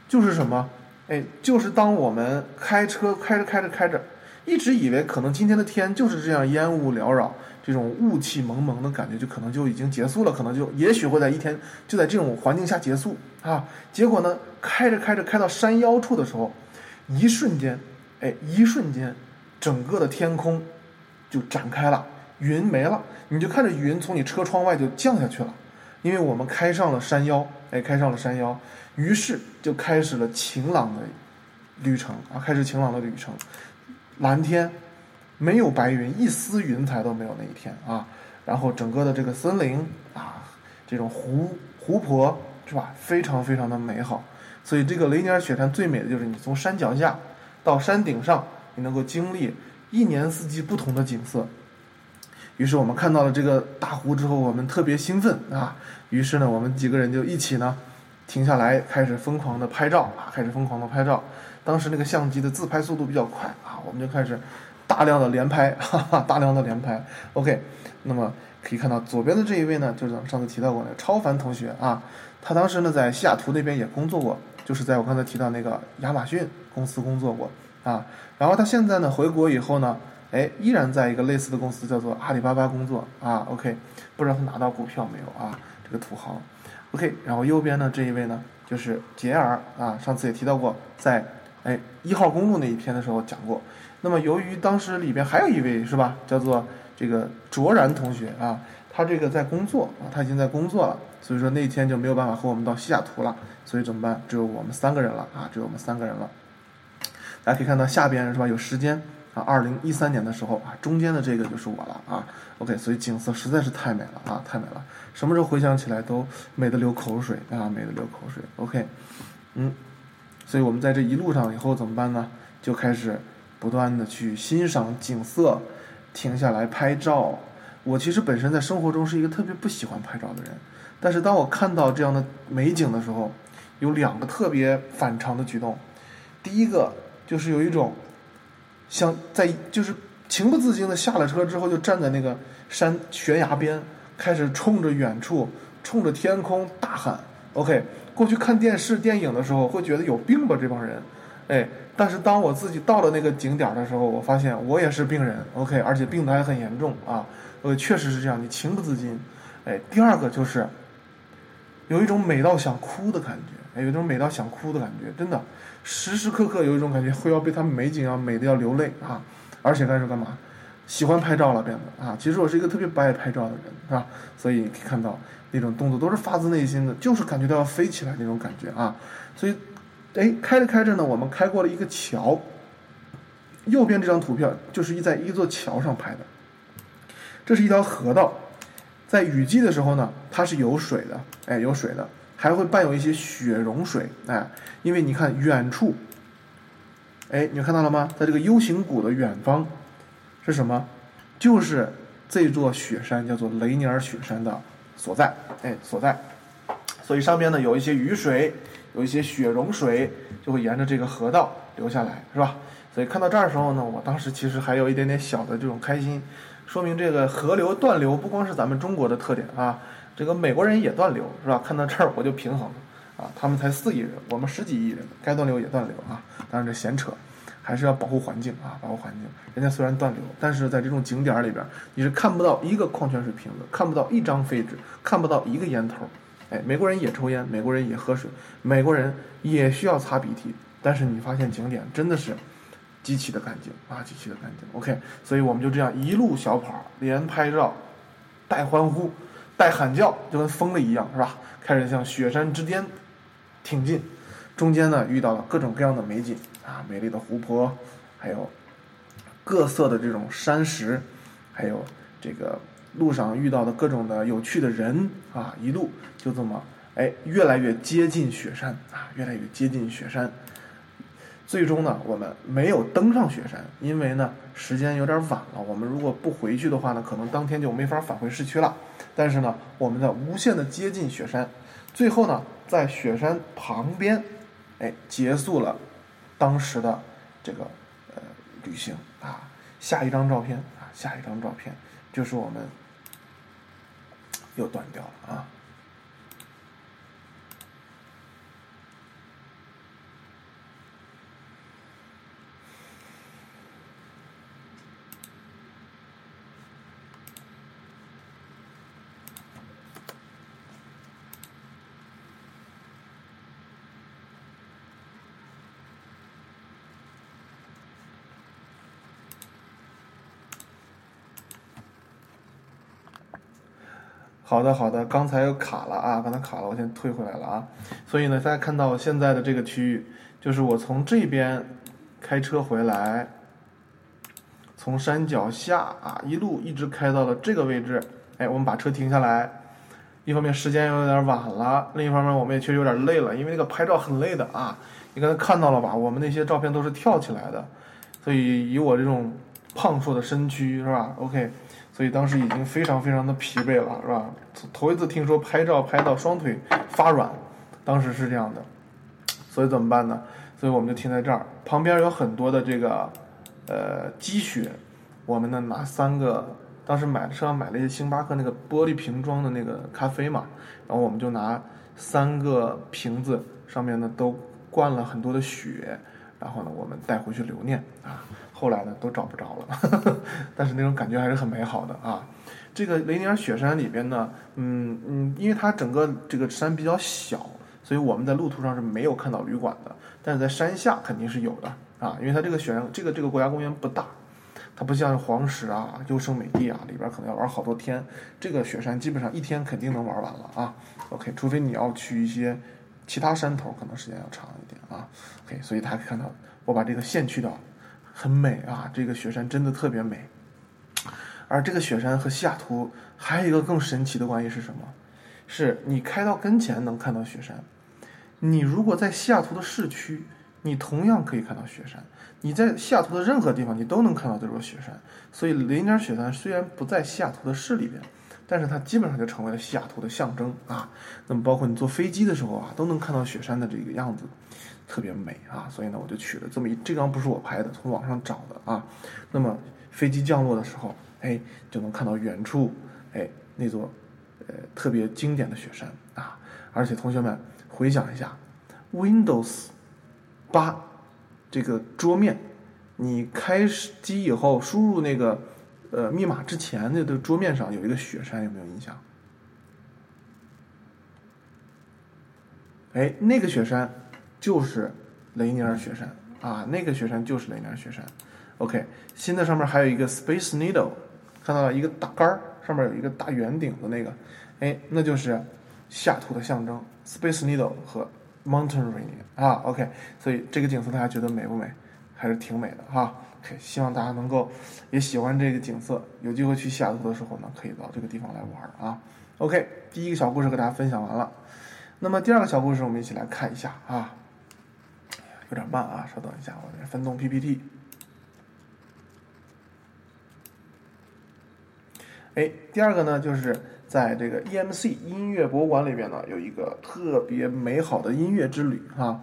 就是什么？哎，就是当我们开车开着开着开着，一直以为可能今天的天就是这样烟雾缭绕。这种雾气蒙蒙的感觉，就可能就已经结束了，可能就也许会在一天就在这种环境下结束啊。结果呢，开着开着开到山腰处的时候，一瞬间，哎，一瞬间，整个的天空就展开了，云没了，你就看着云从你车窗外就降下去了，因为我们开上了山腰，哎，开上了山腰，于是就开始了晴朗的旅程啊，开始晴朗的旅程，蓝天。没有白云，一丝云彩都没有那一天啊！然后整个的这个森林啊，这种湖湖泊是吧，非常非常的美好。所以这个雷尼尔雪山最美的就是你从山脚下到山顶上，你能够经历一年四季不同的景色。于是我们看到了这个大湖之后，我们特别兴奋啊！于是呢，我们几个人就一起呢停下来，开始疯狂的拍照啊，开始疯狂的拍照。当时那个相机的自拍速度比较快啊，我们就开始。大量的连拍，哈哈，大量的连拍。OK，那么可以看到左边的这一位呢，就是咱们上次提到过的超凡同学啊。他当时呢在西雅图那边也工作过，就是在我刚才提到那个亚马逊公司工作过啊。然后他现在呢回国以后呢，哎，依然在一个类似的公司叫做阿里巴巴工作啊。OK，不知道他拿到股票没有啊？这个土豪。OK，然后右边呢这一位呢就是杰尔啊，上次也提到过，在哎，一号公路那一篇的时候讲过。那么由于当时里边还有一位是吧，叫做这个卓然同学啊，他这个在工作啊，他已经在工作了，所以说那天就没有办法和我们到西雅图了，所以怎么办？只有我们三个人了啊，只有我们三个人了。大家可以看到下边是吧，有时间啊，二零一三年的时候啊，中间的这个就是我了啊。OK，所以景色实在是太美了啊，太美了，什么时候回想起来都美得流口水啊，美得流口水。OK，嗯，所以我们在这一路上以后怎么办呢？就开始不断的去欣赏景色，停下来拍照。我其实本身在生活中是一个特别不喜欢拍照的人，但是当我看到这样的美景的时候，有两个特别反常的举动。第一个就是有一种像在就是情不自禁的下了车之后就站在那个山悬崖边，开始冲着远处冲着天空大喊。OK，过去看电视电影的时候会觉得有病吧这帮人，哎，但是当我自己到了那个景点的时候，我发现我也是病人。OK，而且病得还很严重啊。呃，确实是这样，你情不自禁。哎，第二个就是有一种美到想哭的感觉，哎，有一种美到想哭的感觉，真的，时时刻刻有一种感觉会要被他们美景啊美的要流泪啊，而且开始干嘛？喜欢拍照了变得啊，其实我是一个特别不爱拍照的人，是吧？所以可以看到那种动作都是发自内心的，就是感觉到要飞起来那种感觉啊。所以，哎，开着开着呢，我们开过了一个桥，右边这张图片就是一在一座桥上拍的。这是一条河道，在雨季的时候呢，它是有水的，哎，有水的，还会伴有一些雪融水，哎，因为你看远处，哎，你看到了吗？在这个 U 型谷的远方，是什么？就是这座雪山，叫做雷尼尔雪山的所在，哎，所在。所以上面呢有一些雨水，有一些雪融水，就会沿着这个河道流下来，是吧？所以看到这儿的时候呢，我当时其实还有一点点小的这种开心。说明这个河流断流不光是咱们中国的特点啊，这个美国人也断流是吧？看到这儿我就平衡了啊，他们才四亿人，我们十几亿人，该断流也断流啊。当然这闲扯，还是要保护环境啊，保护环境。人家虽然断流，但是在这种景点里边，你是看不到一个矿泉水瓶子，看不到一张废纸，看不到一个烟头。哎，美国人也抽烟，美国人也喝水，美国人也需要擦鼻涕，但是你发现景点真的是。极其的干净啊，极其的干净。OK，所以我们就这样一路小跑，连拍照，带欢呼，带喊叫，就跟疯了一样，是吧？开始向雪山之巅挺进。中间呢，遇到了各种各样的美景啊，美丽的湖泊，还有各色的这种山石，还有这个路上遇到的各种的有趣的人啊，一路就这么哎，越来越接近雪山啊，越来越接近雪山。最终呢，我们没有登上雪山，因为呢时间有点晚了。我们如果不回去的话呢，可能当天就没法返回市区了。但是呢，我们在无限的接近雪山，最后呢，在雪山旁边，哎，结束了当时的这个呃旅行啊。下一张照片啊，下一张照片就是我们又断掉了啊。好的，好的，刚才又卡了啊，刚才卡了，我先退回来了啊。所以呢，大家看到现在的这个区域，就是我从这边开车回来，从山脚下啊一路一直开到了这个位置。哎，我们把车停下来，一方面时间有点晚了，另一方面我们也确实有点累了，因为那个拍照很累的啊。你刚才看到了吧？我们那些照片都是跳起来的，所以以我这种胖硕的身躯是吧？OK。所以当时已经非常非常的疲惫了，是吧？头一次听说拍照拍到双腿发软，当时是这样的。所以怎么办呢？所以我们就停在这儿，旁边有很多的这个呃积雪，我们呢拿三个，当时买车上买了一些星巴克那个玻璃瓶装的那个咖啡嘛，然后我们就拿三个瓶子上面呢都灌了很多的雪，然后呢我们带回去留念啊。后来呢，都找不着了，但是那种感觉还是很美好的啊。这个雷尼尔雪山里边呢，嗯嗯，因为它整个这个山比较小，所以我们在路途上是没有看到旅馆的，但是在山下肯定是有的啊，因为它这个雪山这个这个国家公园不大，它不像黄石啊、优胜美地啊里边可能要玩好多天，这个雪山基本上一天肯定能玩完了啊。OK，除非你要去一些其他山头，可能时间要长一点啊。OK，所以大家看到我把这个线去掉，很美啊，这个雪山真的特别美。而这个雪山和西雅图还有一个更神奇的关系是什么？是你开到跟前能看到雪山，你如果在西雅图的市区，你同样可以看到雪山。你在西雅图的任何地方，你都能看到这座雪山。所以雷尼尔雪山虽然不在西雅图的市里边，但是它基本上就成为了西雅图的象征啊。那么包括你坐飞机的时候啊，都能看到雪山的这个样子，特别美啊。所以呢，我就取了这么一，这张不是我拍的，从网上找的啊。那么飞机降落的时候。哎，就能看到远处，哎，那座，呃，特别经典的雪山啊！而且同学们回想一下，Windows 八这个桌面，你开机以后输入那个呃密码之前，那个桌面上有一个雪山，有没有印象？哎，那个雪山就是雷尼尔雪山啊，那个雪山就是雷尼尔雪山。OK，新的上面还有一个 Space Needle。看到了一个大杆儿，上面有一个大圆顶的那个，哎，那就是西雅图的象征，Space Needle 和 Mountain Rainier 啊，OK，所以这个景色大家觉得美不美？还是挺美的哈。OK，希望大家能够也喜欢这个景色，有机会去西雅图的时候呢，可以到这个地方来玩啊。OK，第一个小故事和大家分享完了，那么第二个小故事我们一起来看一下啊，有点慢啊，稍等一下，我来翻动 PPT。哎，第二个呢，就是在这个 EMC 音乐博物馆里边呢，有一个特别美好的音乐之旅哈。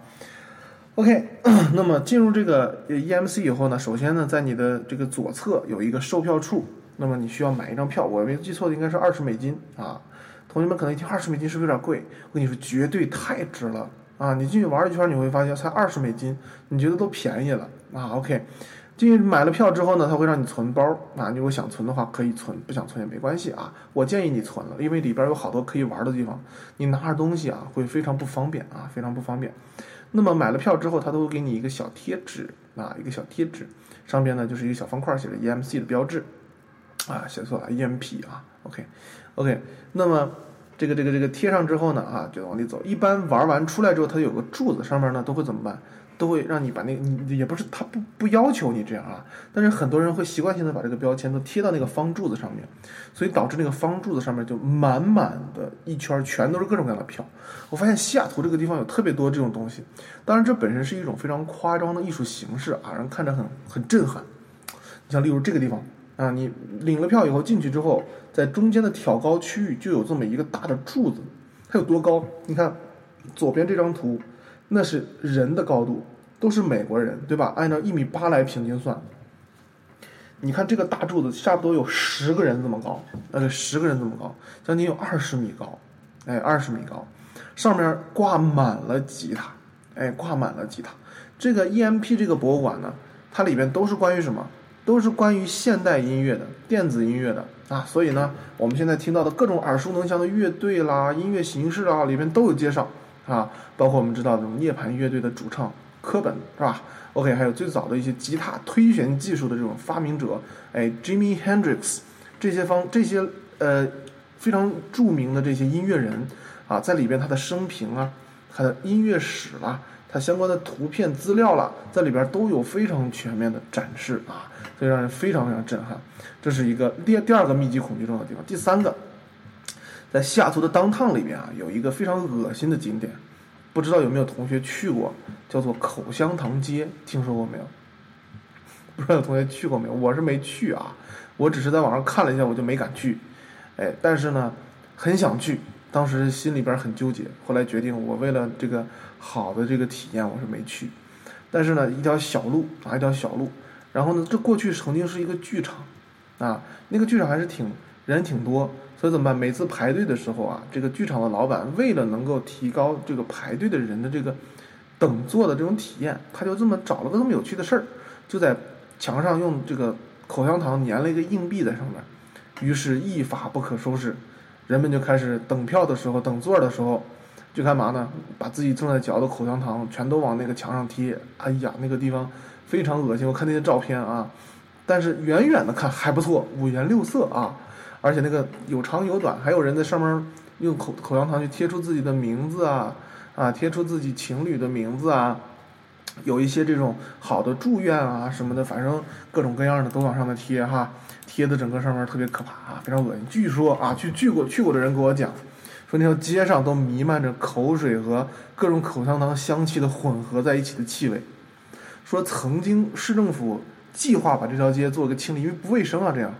OK，那么进入这个 EMC 以后呢，首先呢，在你的这个左侧有一个售票处，那么你需要买一张票，我没记错的应该是二十美金啊。同学们可能一听二十美金是不是有点贵？我跟你说，绝对太值了啊！你进去玩一圈，你会发现才二十美金，你觉得都便宜了啊？OK。进去买了票之后呢，他会让你存包啊。你如果想存的话，可以存；不想存也没关系啊。我建议你存了，因为里边有好多可以玩的地方。你拿着东西啊，会非常不方便啊，非常不方便。那么买了票之后，他都会给你一个小贴纸啊，一个小贴纸，上边呢就是一个小方块，写着 EMC 的标志啊，写错了 EMP 啊。OK，OK。那么这个这个这个贴上之后呢啊，就往里走。一般玩完出来之后，它有个柱子，上面呢都会怎么办？都会让你把那个，你也不是他不不要求你这样啊，但是很多人会习惯性的把这个标签都贴到那个方柱子上面，所以导致那个方柱子上面就满满的一圈全都是各种各样的票。我发现西雅图这个地方有特别多这种东西，当然这本身是一种非常夸张的艺术形式啊，让人看着很很震撼。你像例如这个地方啊，你领了票以后进去之后，在中间的挑高区域就有这么一个大的柱子，它有多高？你看左边这张图。那是人的高度，都是美国人，对吧？按照一米八来平均算，你看这个大柱子差不多有十个人这么高，呃，十个人这么高，将近有二十米高，哎，二十米高，上面挂满了吉他，哎，挂满了吉他。这个 EMP 这个博物馆呢，它里边都是关于什么？都是关于现代音乐的、电子音乐的啊。所以呢，我们现在听到的各种耳熟能详的乐队啦、音乐形式啊，里面都有介绍。啊，包括我们知道这种涅槃乐队的主唱科本是吧？OK，还有最早的一些吉他推弦技术的这种发明者，哎，Jimmy Hendrix，这些方这些呃非常著名的这些音乐人啊，在里边他的生平啊，他的音乐史啦，他相关的图片资料啦，在里边都有非常全面的展示啊，所以让人非常非常震撼。这是一个第第二个密集恐惧症的地方，第三个。在西雅图的当趟里面啊，有一个非常恶心的景点，不知道有没有同学去过，叫做口香糖街，听说过没有？不知道有同学去过没有？我是没去啊，我只是在网上看了一下，我就没敢去。哎，但是呢，很想去，当时心里边很纠结，后来决定我为了这个好的这个体验，我是没去。但是呢，一条小路啊，一条小路，然后呢，这过去曾经是一个剧场，啊，那个剧场还是挺人挺多。所以怎么办？每次排队的时候啊，这个剧场的老板为了能够提高这个排队的人的这个等座的这种体验，他就这么找了个这么有趣的事儿，就在墙上用这个口香糖粘了一个硬币在上面，于是，一发不可收拾，人们就开始等票的时候、等座的时候，去干嘛呢？把自己正在嚼的口香糖全都往那个墙上贴。哎呀，那个地方非常恶心。我看那些照片啊，但是远远的看还不错，五颜六色啊，而且那个有长有短，还有人在上面用口口香糖去贴出自己的名字啊啊，贴出自己情侣的名字啊，有一些这种好的祝愿啊什么的，反正各种各样的都往上面贴哈，贴的整个上面特别可怕啊，非常恶心。据说啊，去去过去过的人给我讲。说那条街上都弥漫着口水和各种口香糖香气的混合在一起的气味。说曾经市政府计划把这条街做个清理，因为不卫生啊，这样，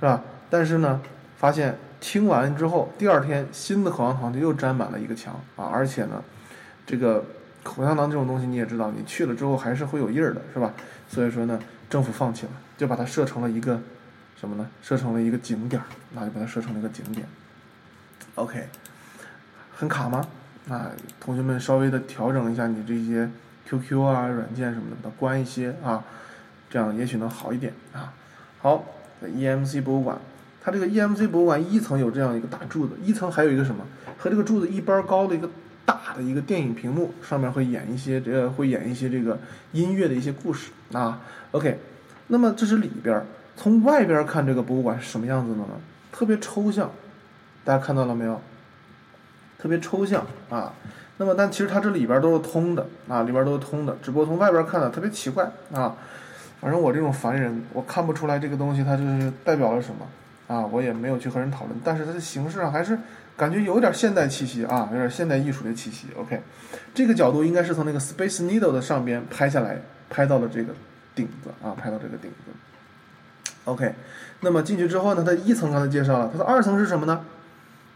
是吧？但是呢，发现听完之后，第二天新的口香糖就又沾满了一个墙啊！而且呢，这个口香糖这种东西你也知道，你去了之后还是会有印儿的，是吧？所以说呢，政府放弃了，就把它设成了一个什么呢？设成了一个景点儿，那就把它设成了一个景点。OK，很卡吗？啊，同学们稍微的调整一下你这些 QQ 啊软件什么的，把它关一些啊，这样也许能好一点啊。好，EMC 博物馆，它这个 EMC 博物馆一层有这样一个大柱子，一层还有一个什么？和这个柱子一般高的一个大的一个电影屏幕，上面会演一些这个会演一些这个音乐的一些故事啊。OK，那么这是里边，从外边看这个博物馆是什么样子的呢？特别抽象。大家看到了没有？特别抽象啊。那么，但其实它这里边都是通的啊，里边都是通的。只不过从外边看呢，特别奇怪啊。反正我这种凡人，我看不出来这个东西它就是代表了什么啊。我也没有去和人讨论，但是它的形式上还是感觉有点现代气息啊，有点现代艺术的气息。OK，这个角度应该是从那个 Space Needle 的上边拍下来，拍到了这个顶子啊，拍到这个顶子。OK，那么进去之后呢，它一层刚才介绍了，它的二层是什么呢？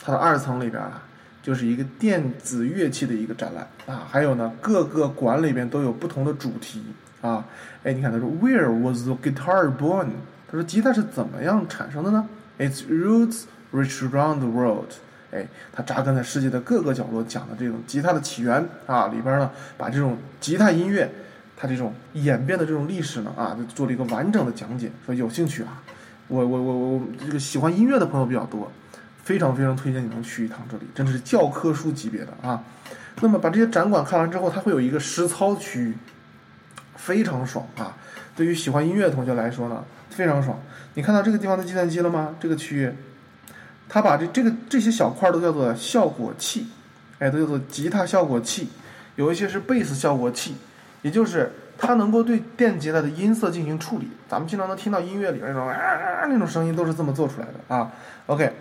它的二层里边啊，就是一个电子乐器的一个展览啊，还有呢，各个馆里边都有不同的主题啊。哎，你看他说，Where was the guitar born？他说，吉他是怎么样产生的呢？Its roots reach around the world。哎，它扎根在世界的各个角落，讲的这种吉他的起源啊，里边呢，把这种吉他音乐它这种演变的这种历史呢啊，就做了一个完整的讲解。说有兴趣啊，我我我我这个喜欢音乐的朋友比较多。非常非常推荐你能去一趟这里，真的是教科书级别的啊！那么把这些展馆看完之后，它会有一个实操区域，非常爽啊！对于喜欢音乐的同学来说呢，非常爽。你看到这个地方的计算机了吗？这个区域，它把这这个这些小块都叫做效果器，哎，都叫做吉他效果器，有一些是贝斯效果器，也就是它能够对电吉他的音色进行处理。咱们经常能听到音乐里边那种啊那种声音，都是这么做出来的啊。OK。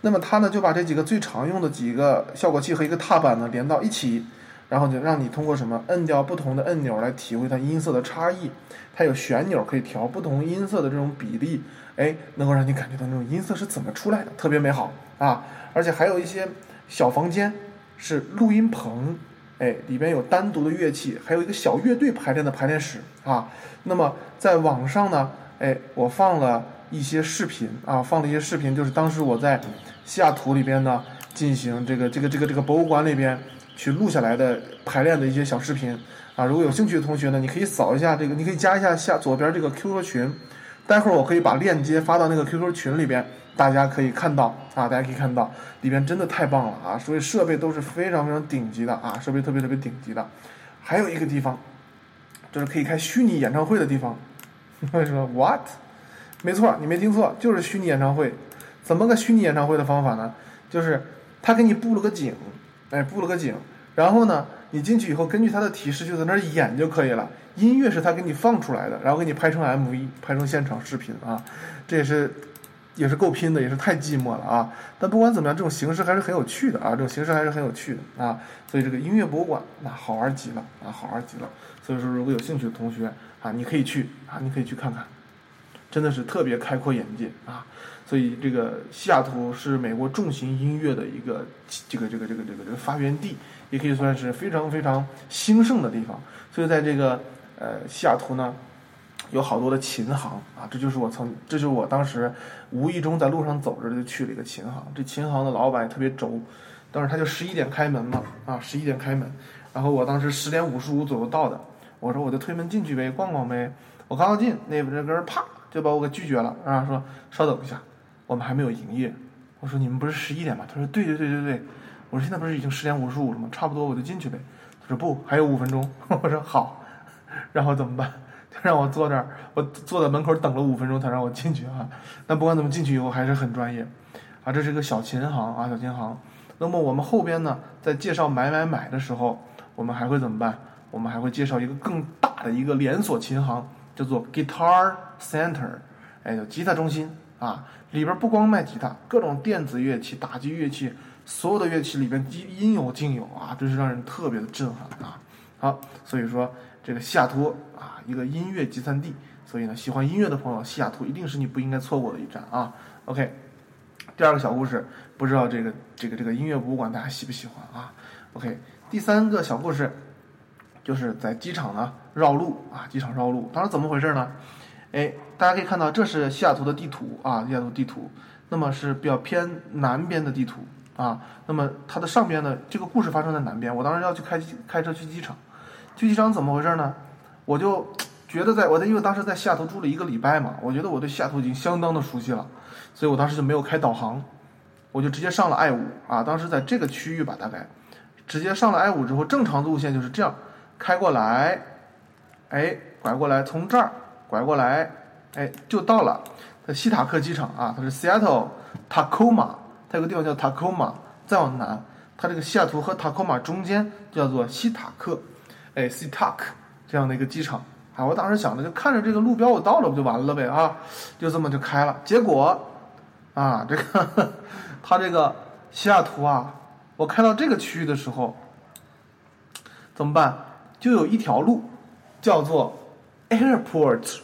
那么它呢就把这几个最常用的几个效果器和一个踏板呢连到一起，然后就让你通过什么摁掉不同的按钮来体会它音色的差异。它有旋钮可以调不同音色的这种比例，哎，能够让你感觉到那种音色是怎么出来的，特别美好啊！而且还有一些小房间是录音棚，哎，里边有单独的乐器，还有一个小乐队排练的排练室啊。那么在网上呢，哎，我放了。一些视频啊，放了一些视频，就是当时我在西雅图里边呢进行这个这个这个这个博物馆里边去录下来的排练的一些小视频啊。如果有兴趣的同学呢，你可以扫一下这个，你可以加一下下左边这个 QQ 群，待会儿我可以把链接发到那个 QQ 群里边，大家可以看到啊，大家可以看到里边真的太棒了啊，所以设备都是非常非常顶级的啊，设备特别特别顶级的。还有一个地方，就是可以开虚拟演唱会的地方。为什么？What？没错，你没听错，就是虚拟演唱会。怎么个虚拟演唱会的方法呢？就是他给你布了个景，哎，布了个景，然后呢，你进去以后，根据他的提示就在那儿演就可以了。音乐是他给你放出来的，然后给你拍成 MV，拍成现场视频啊。这也是也是够拼的，也是太寂寞了啊。但不管怎么样，这种形式还是很有趣的啊，这种形式还是很有趣的啊。所以这个音乐博物馆那好玩极了啊，好玩极了。所以说，如果有兴趣的同学啊，你可以去啊，你可以去看看。真的是特别开阔眼界啊！所以这个西雅图是美国重型音乐的一个这个这个这个这个这个发源地，也可以算是非常非常兴盛的地方。所以在这个呃西雅图呢，有好多的琴行啊，这就是我曾这就是我当时无意中在路上走着就去了一个琴行。这琴行的老板特别轴，当时他就十一点开门嘛啊，十一点开门，然后我当时十点五十五左右到的，我说我就推门进去呗，逛逛呗。我刚刚进，那边那根啪。就把我给拒绝了，啊，说稍等一下，我们还没有营业。我说你们不是十一点吗？他说对对对对对。我说现在不是已经十点五十五了吗？差不多我就进去呗。他说不，还有五分钟。我说好，然后怎么办？他让我坐这儿，我坐在门口等了五分钟才让我进去啊。但不管怎么进去以后还是很专业啊。这是个小琴行啊，小琴行。那么我们后边呢，在介绍买买买的时候，我们还会怎么办？我们还会介绍一个更大的一个连锁琴行，叫做 Guitar Center，哎，叫吉他中心啊。里边不光卖吉他，各种电子乐器、打击乐器，所有的乐器里边应有尽有啊，真是让人特别的震撼啊。好，所以说这个西雅图啊，一个音乐集散地，所以呢，喜欢音乐的朋友，西雅图一定是你不应该错过的一站啊。OK，第二个小故事，不知道这个这个这个音乐博物馆大家喜不喜欢啊？OK，第三个小故事。就是在机场呢绕路啊，机场绕路，当时怎么回事呢？哎，大家可以看到，这是西雅图的地图啊，西雅图地图，那么是比较偏南边的地图啊。那么它的上边呢，这个故事发生在南边。我当时要去开开车去机场，去机场怎么回事呢？我就觉得在我在因为当时在西雅图住了一个礼拜嘛，我觉得我对西雅图已经相当的熟悉了，所以我当时就没有开导航，我就直接上了 I 五啊。当时在这个区域吧，大概直接上了 I 五之后，正常的路线就是这样。开过来，哎，拐过来，从这儿拐过来，哎，就到了。在西塔克机场啊，它是 Seattle Tacoma，它有个地方叫 Tacoma，再往南，它这个西雅图和 Tacoma 中间叫做西塔克，哎，s t a k 这样的一个机场啊。我当时想着，就看着这个路标，我到了不就完了呗啊？就这么就开了。结果啊，这个 它这个西雅图啊，我开到这个区域的时候，怎么办？就有一条路，叫做 Airport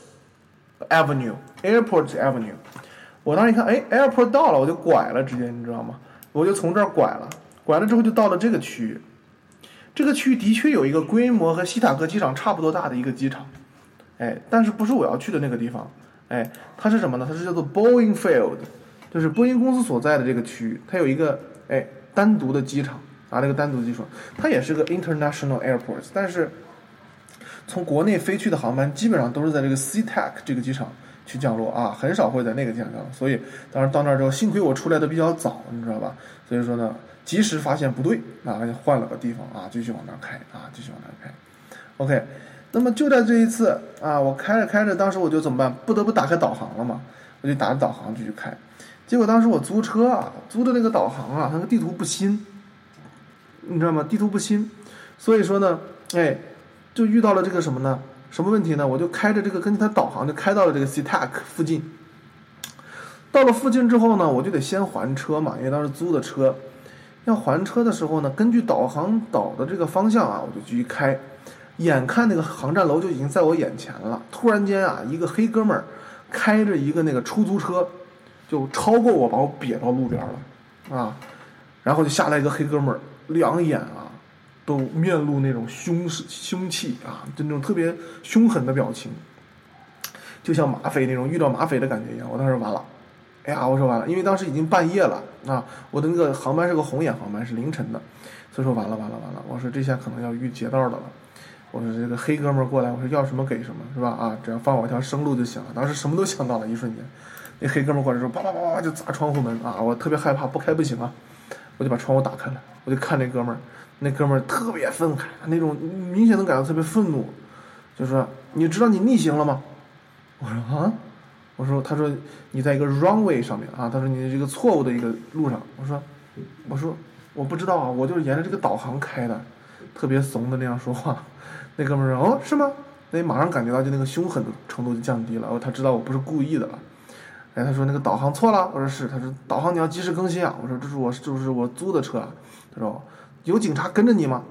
Avenue，Airport Avenue。我当时一看，哎，Airport 到了，我就拐了，直接你知道吗？我就从这儿拐了，拐了之后就到了这个区域。这个区域的确有一个规模和西塔克机场差不多大的一个机场，哎，但是不是我要去的那个地方，哎，它是什么呢？它是叫做 Boeing Field，就是波音公司所在的这个区域，它有一个哎单独的机场。啊，那个单独机场，它也是个 international airport，但是从国内飞去的航班基本上都是在这个 SeaTac 这个机场去降落啊，很少会在那个机场降落。所以当时到那儿之后，幸亏我出来的比较早，你知道吧？所以说呢，及时发现不对啊，就换了个地方啊，继续往那儿开啊，继续往那儿开。OK，那么就在这一次啊，我开着开着，当时我就怎么办？不得不打开导航了嘛，我就打着导航继续开。结果当时我租车啊，租的那个导航啊，它那个地图不新。你知道吗？地图不新，所以说呢，哎，就遇到了这个什么呢？什么问题呢？我就开着这个根据它导航，就开到了这个 CTAC 附近。到了附近之后呢，我就得先还车嘛，因为当时租的车。要还车的时候呢，根据导航导的这个方向啊，我就继续开。眼看那个航站楼就已经在我眼前了，突然间啊，一个黑哥们儿开着一个那个出租车，就超过我，把我瘪到路边了啊。然后就下来一个黑哥们儿。两眼啊，都面露那种凶凶气啊，就那种特别凶狠的表情，就像马匪那种遇到马匪的感觉一样。我当时完了，哎呀，我说完了，因为当时已经半夜了啊，我的那个航班是个红眼航班，是凌晨的，所以说完了完了完了，我说这下可能要遇劫道的了。我说这个黑哥们儿过来，我说要什么给什么，是吧？啊，只要放我一条生路就行了。当时什么都想到了，一瞬间，那黑哥们儿过来之后，叭叭叭叭就砸窗户门啊，我特别害怕，不开不行啊。我就把窗户打开了，我就看那哥们儿，那哥们儿特别愤慨，那种明显能感到特别愤怒，就说：“你知道你逆行了吗？”我说：“啊。”我说：“他说你在一个 wrong way 上面啊。”他说：“你这个错误的一个路上。”我说：“我说我不知道啊，我就是沿着这个导航开的，特别怂的那样说话。”那哥们儿说：“哦，是吗？”那马上感觉到就那个凶狠的程度就降低了，哦，他知道我不是故意的了。哎，他说那个导航错了，我说是，他说导航你要及时更新啊，我说这是我就是我租的车，他说有警察跟着你吗？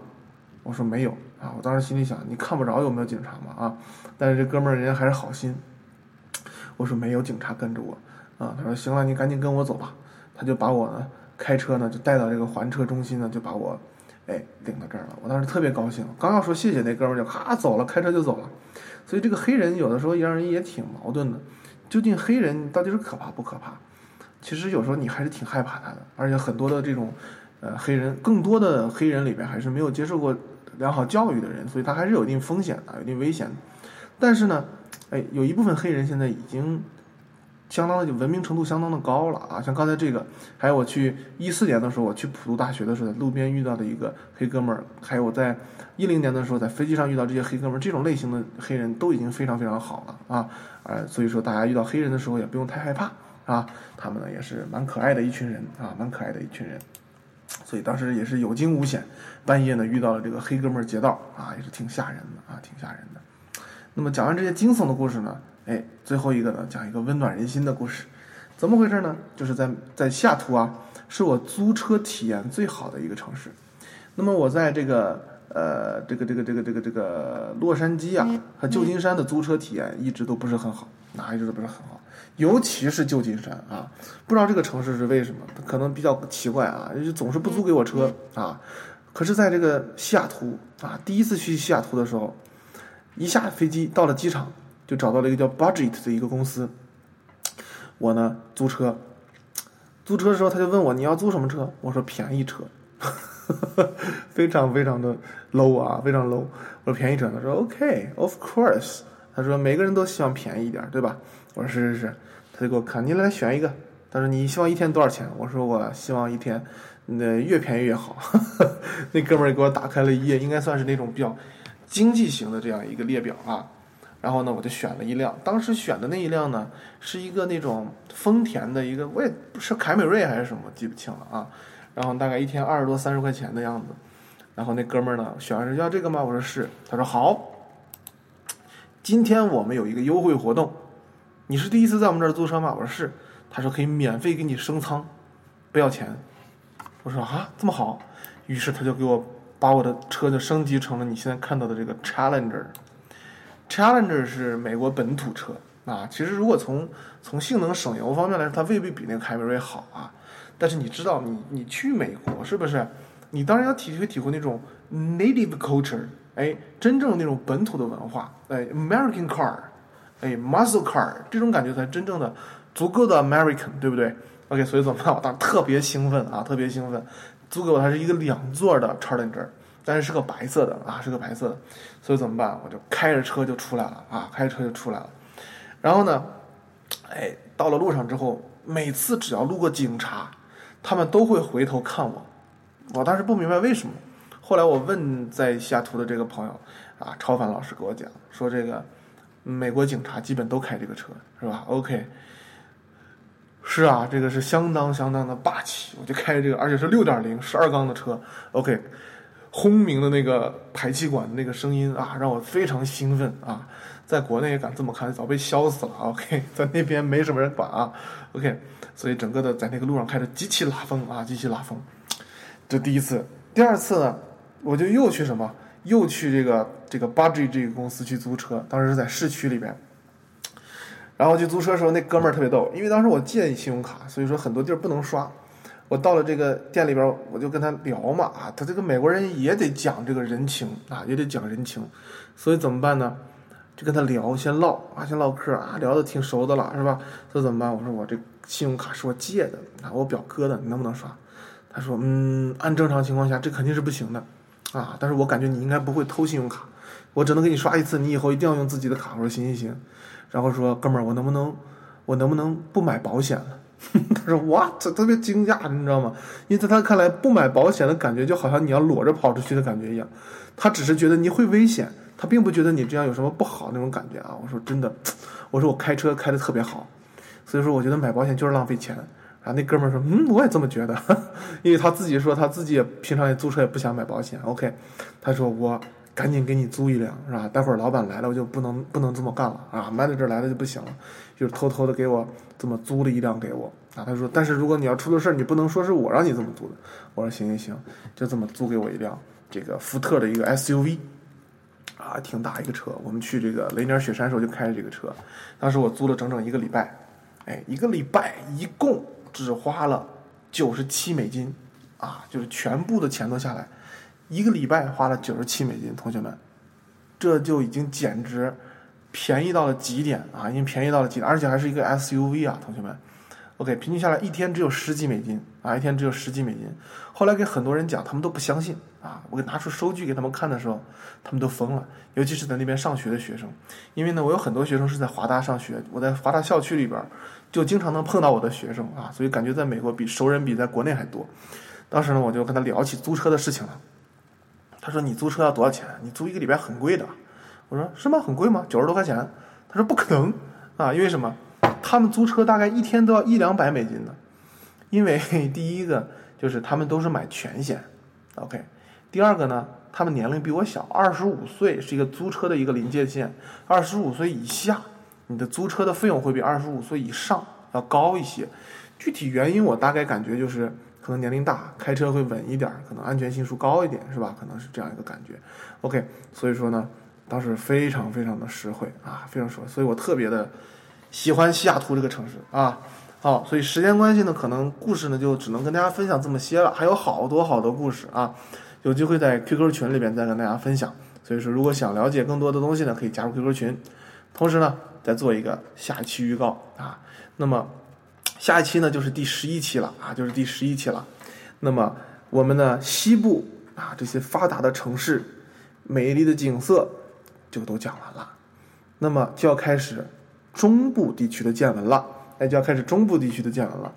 我说没有啊，我当时心里想你看不着有没有警察吗？啊，但是这哥们儿人家还是好心，我说没有警察跟着我啊，他说行了，你赶紧跟我走吧，他就把我呢开车呢就带到这个还车中心呢，就把我哎领到这儿了，我当时特别高兴，刚要说谢谢那哥们儿就咔走了，开车就走了，所以这个黑人有的时候让人也挺矛盾的。究竟黑人到底是可怕不可怕？其实有时候你还是挺害怕他的，而且很多的这种，呃，黑人更多的黑人里边还是没有接受过良好教育的人，所以他还是有一定风险的，有一定危险。但是呢，哎，有一部分黑人现在已经相当的文明程度相当的高了啊。像刚才这个，还有我去一四年的时候，我去普渡大学的时候，在路边遇到的一个黑哥们儿，还有我在一零年的时候在飞机上遇到这些黑哥们儿，这种类型的黑人都已经非常非常好了啊。呃，所以说大家遇到黑人的时候也不用太害怕啊，他们呢也是蛮可爱的一群人啊，蛮可爱的一群人。所以当时也是有惊无险，半夜呢遇到了这个黑哥们儿劫道啊，也是挺吓人的啊，挺吓人的。那么讲完这些惊悚的故事呢，哎，最后一个呢讲一个温暖人心的故事，怎么回事呢？就是在在西雅图啊，是我租车体验最好的一个城市。那么我在这个呃这个这个这个这个这个洛杉矶啊和旧金山的租车体验一直都不是很好，哪一直都不是很好。尤其是旧金山啊，不知道这个城市是为什么，可能比较奇怪啊，就总是不租给我车啊。可是在这个西雅图啊，第一次去西雅图的时候，一下飞机到了机场，就找到了一个叫 Budget 的一个公司。我呢租车，租车的时候他就问我你要租什么车？我说便宜车，非常非常的 low 啊，非常 low。我说便宜车，他说 OK，of course。他说每个人都希望便宜一点，对吧？我说是是是，他就给我看，你来选一个。他说你希望一天多少钱？我说我希望一天，那越便宜越好。那哥们儿给我打开了一页，应该算是那种比较经济型的这样一个列表啊。然后呢，我就选了一辆，当时选的那一辆呢，是一个那种丰田的一个，我也不是凯美瑞还是什么，记不清了啊。然后大概一天二十多三十块钱的样子。然后那哥们儿呢，选完说要这个吗？我说是。他说好。今天我们有一个优惠活动，你是第一次在我们这儿租车吗？我说是。他说可以免费给你升舱，不要钱。我说啊，这么好。于是他就给我把我的车就升级成了你现在看到的这个 Challenger。Challenger 是美国本土车啊。其实如果从从性能省油方面来说，它未必比那个凯美瑞好啊。但是你知道，你你去美国是不是？你当然要体会体会那种 native culture。哎，真正那种本土的文化，哎，American car，哎，muscle car，这种感觉才真正的足够的 American，对不对？OK，所以怎么办？我当时特别兴奋啊，特别兴奋，租给我它是一个两座的 Challenger，但是是个白色的啊，是个白色的，所以怎么办？我就开着车就出来了啊，开着车就出来了。然后呢，哎，到了路上之后，每次只要路过警察，他们都会回头看我，我当时不明白为什么。后来我问在西雅图的这个朋友，啊，超凡老师给我讲说，这个美国警察基本都开这个车，是吧？OK，是啊，这个是相当相当的霸气。我就开这个，而且是六点零十二缸的车，OK，轰鸣的那个排气管的那个声音啊，让我非常兴奋啊！在国内也敢这么开，早被削死了。OK，在那边没什么人管啊。OK，所以整个的在那个路上开着极其拉风啊，极其拉风。这第一次，第二次呢？我就又去什么，又去这个这个 Budget 这个公司去租车，当时是在市区里边。然后去租车的时候，那哥们儿特别逗，因为当时我借信用卡，所以说很多地儿不能刷。我到了这个店里边，我就跟他聊嘛，啊，他这个美国人也得讲这个人情啊，也得讲人情，所以怎么办呢？就跟他聊，先唠啊，先唠嗑啊，聊的挺熟的了，是吧？所以怎么办？我说我这信用卡是我借的啊，我表哥的，你能不能刷？他说，嗯，按正常情况下，这肯定是不行的。啊！但是我感觉你应该不会偷信用卡，我只能给你刷一次，你以后一定要用自己的卡。我说行行行，然后说哥们儿，我能不能，我能不能不买保险了？他说哇，这特别惊讶，你知道吗？因为在他看来，不买保险的感觉就好像你要裸着跑出去的感觉一样。他只是觉得你会危险，他并不觉得你这样有什么不好那种感觉啊。我说真的，我说我开车开的特别好，所以说我觉得买保险就是浪费钱。啊，那哥们儿说，嗯，我也这么觉得，因为他自己说他自己也平常也租车也不想买保险。OK，他说我赶紧给你租一辆，是吧？待会儿老板来了我就不能不能这么干了啊，卖到这儿来了就不行了，就是偷偷的给我这么租了一辆给我啊。他说，但是如果你要出了事儿，你不能说是我让你这么租的。我说行行行，就这么租给我一辆这个福特的一个 SUV，啊，挺大一个车。我们去这个雷尼尔雪山时候就开着这个车，当时我租了整整一个礼拜，哎，一个礼拜一共。只花了九十七美金，啊，就是全部的钱都下来，一个礼拜花了九十七美金，同学们，这就已经简直便宜到了极点啊！已经便宜到了极点，而且还是一个 SUV 啊，同学们，OK，平均下来一天只有十几美金啊，一天只有十几美金。后来给很多人讲，他们都不相信啊。我给拿出收据给他们看的时候，他们都疯了，尤其是在那边上学的学生。因为呢，我有很多学生是在华大上学，我在华大校区里边就经常能碰到我的学生啊，所以感觉在美国比熟人比在国内还多。当时呢，我就跟他聊起租车的事情了。他说：“你租车要多少钱？你租一个礼拜很贵的。”我说：“是吗？很贵吗？九十多块钱？”他说：“不可能啊，因为什么？他们租车大概一天都要一两百美金呢。因为 第一个就是他们都是买全险，OK。第二个呢，他们年龄比我小，二十五岁是一个租车的一个临界线。二十五岁以下，你的租车的费用会比二十五岁以上要高一些。具体原因我大概感觉就是。”可能年龄大，开车会稳一点，可能安全系数高一点，是吧？可能是这样一个感觉。OK，所以说呢，当时非常非常的实惠啊，非常实惠，所以我特别的喜欢西雅图这个城市啊。好，所以时间关系呢，可能故事呢就只能跟大家分享这么些了，还有好多好多故事啊，有机会在 QQ 群里边再跟大家分享。所以说，如果想了解更多的东西呢，可以加入 QQ 群。同时呢，再做一个下期预告啊，那么。下一期呢就是第十一期了啊，就是第十一期了。那么我们的西部啊这些发达的城市、美丽的景色就都讲完了。那么就要开始中部地区的见闻了，哎，就要开始中部地区的见闻了。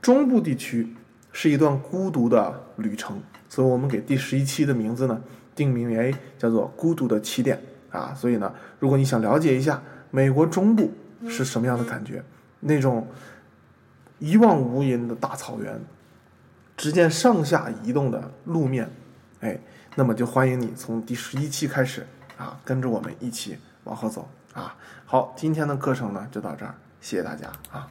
中部地区是一段孤独的旅程，所以我们给第十一期的名字呢定名为叫做“孤独的起点”啊。所以呢，如果你想了解一下美国中部是什么样的感觉，那种。一望无垠的大草原，只见上下移动的路面，哎，那么就欢迎你从第十一期开始啊，跟着我们一起往后走啊。好，今天的课程呢就到这儿，谢谢大家啊。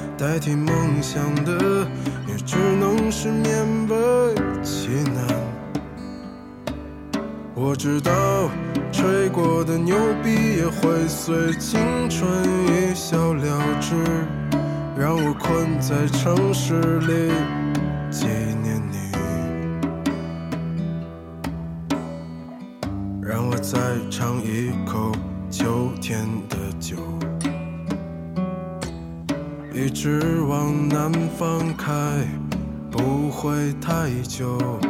代替梦想的，也只能是勉为其难。我知道，吹过的牛逼也会随青春一笑了之，让我困在城市里太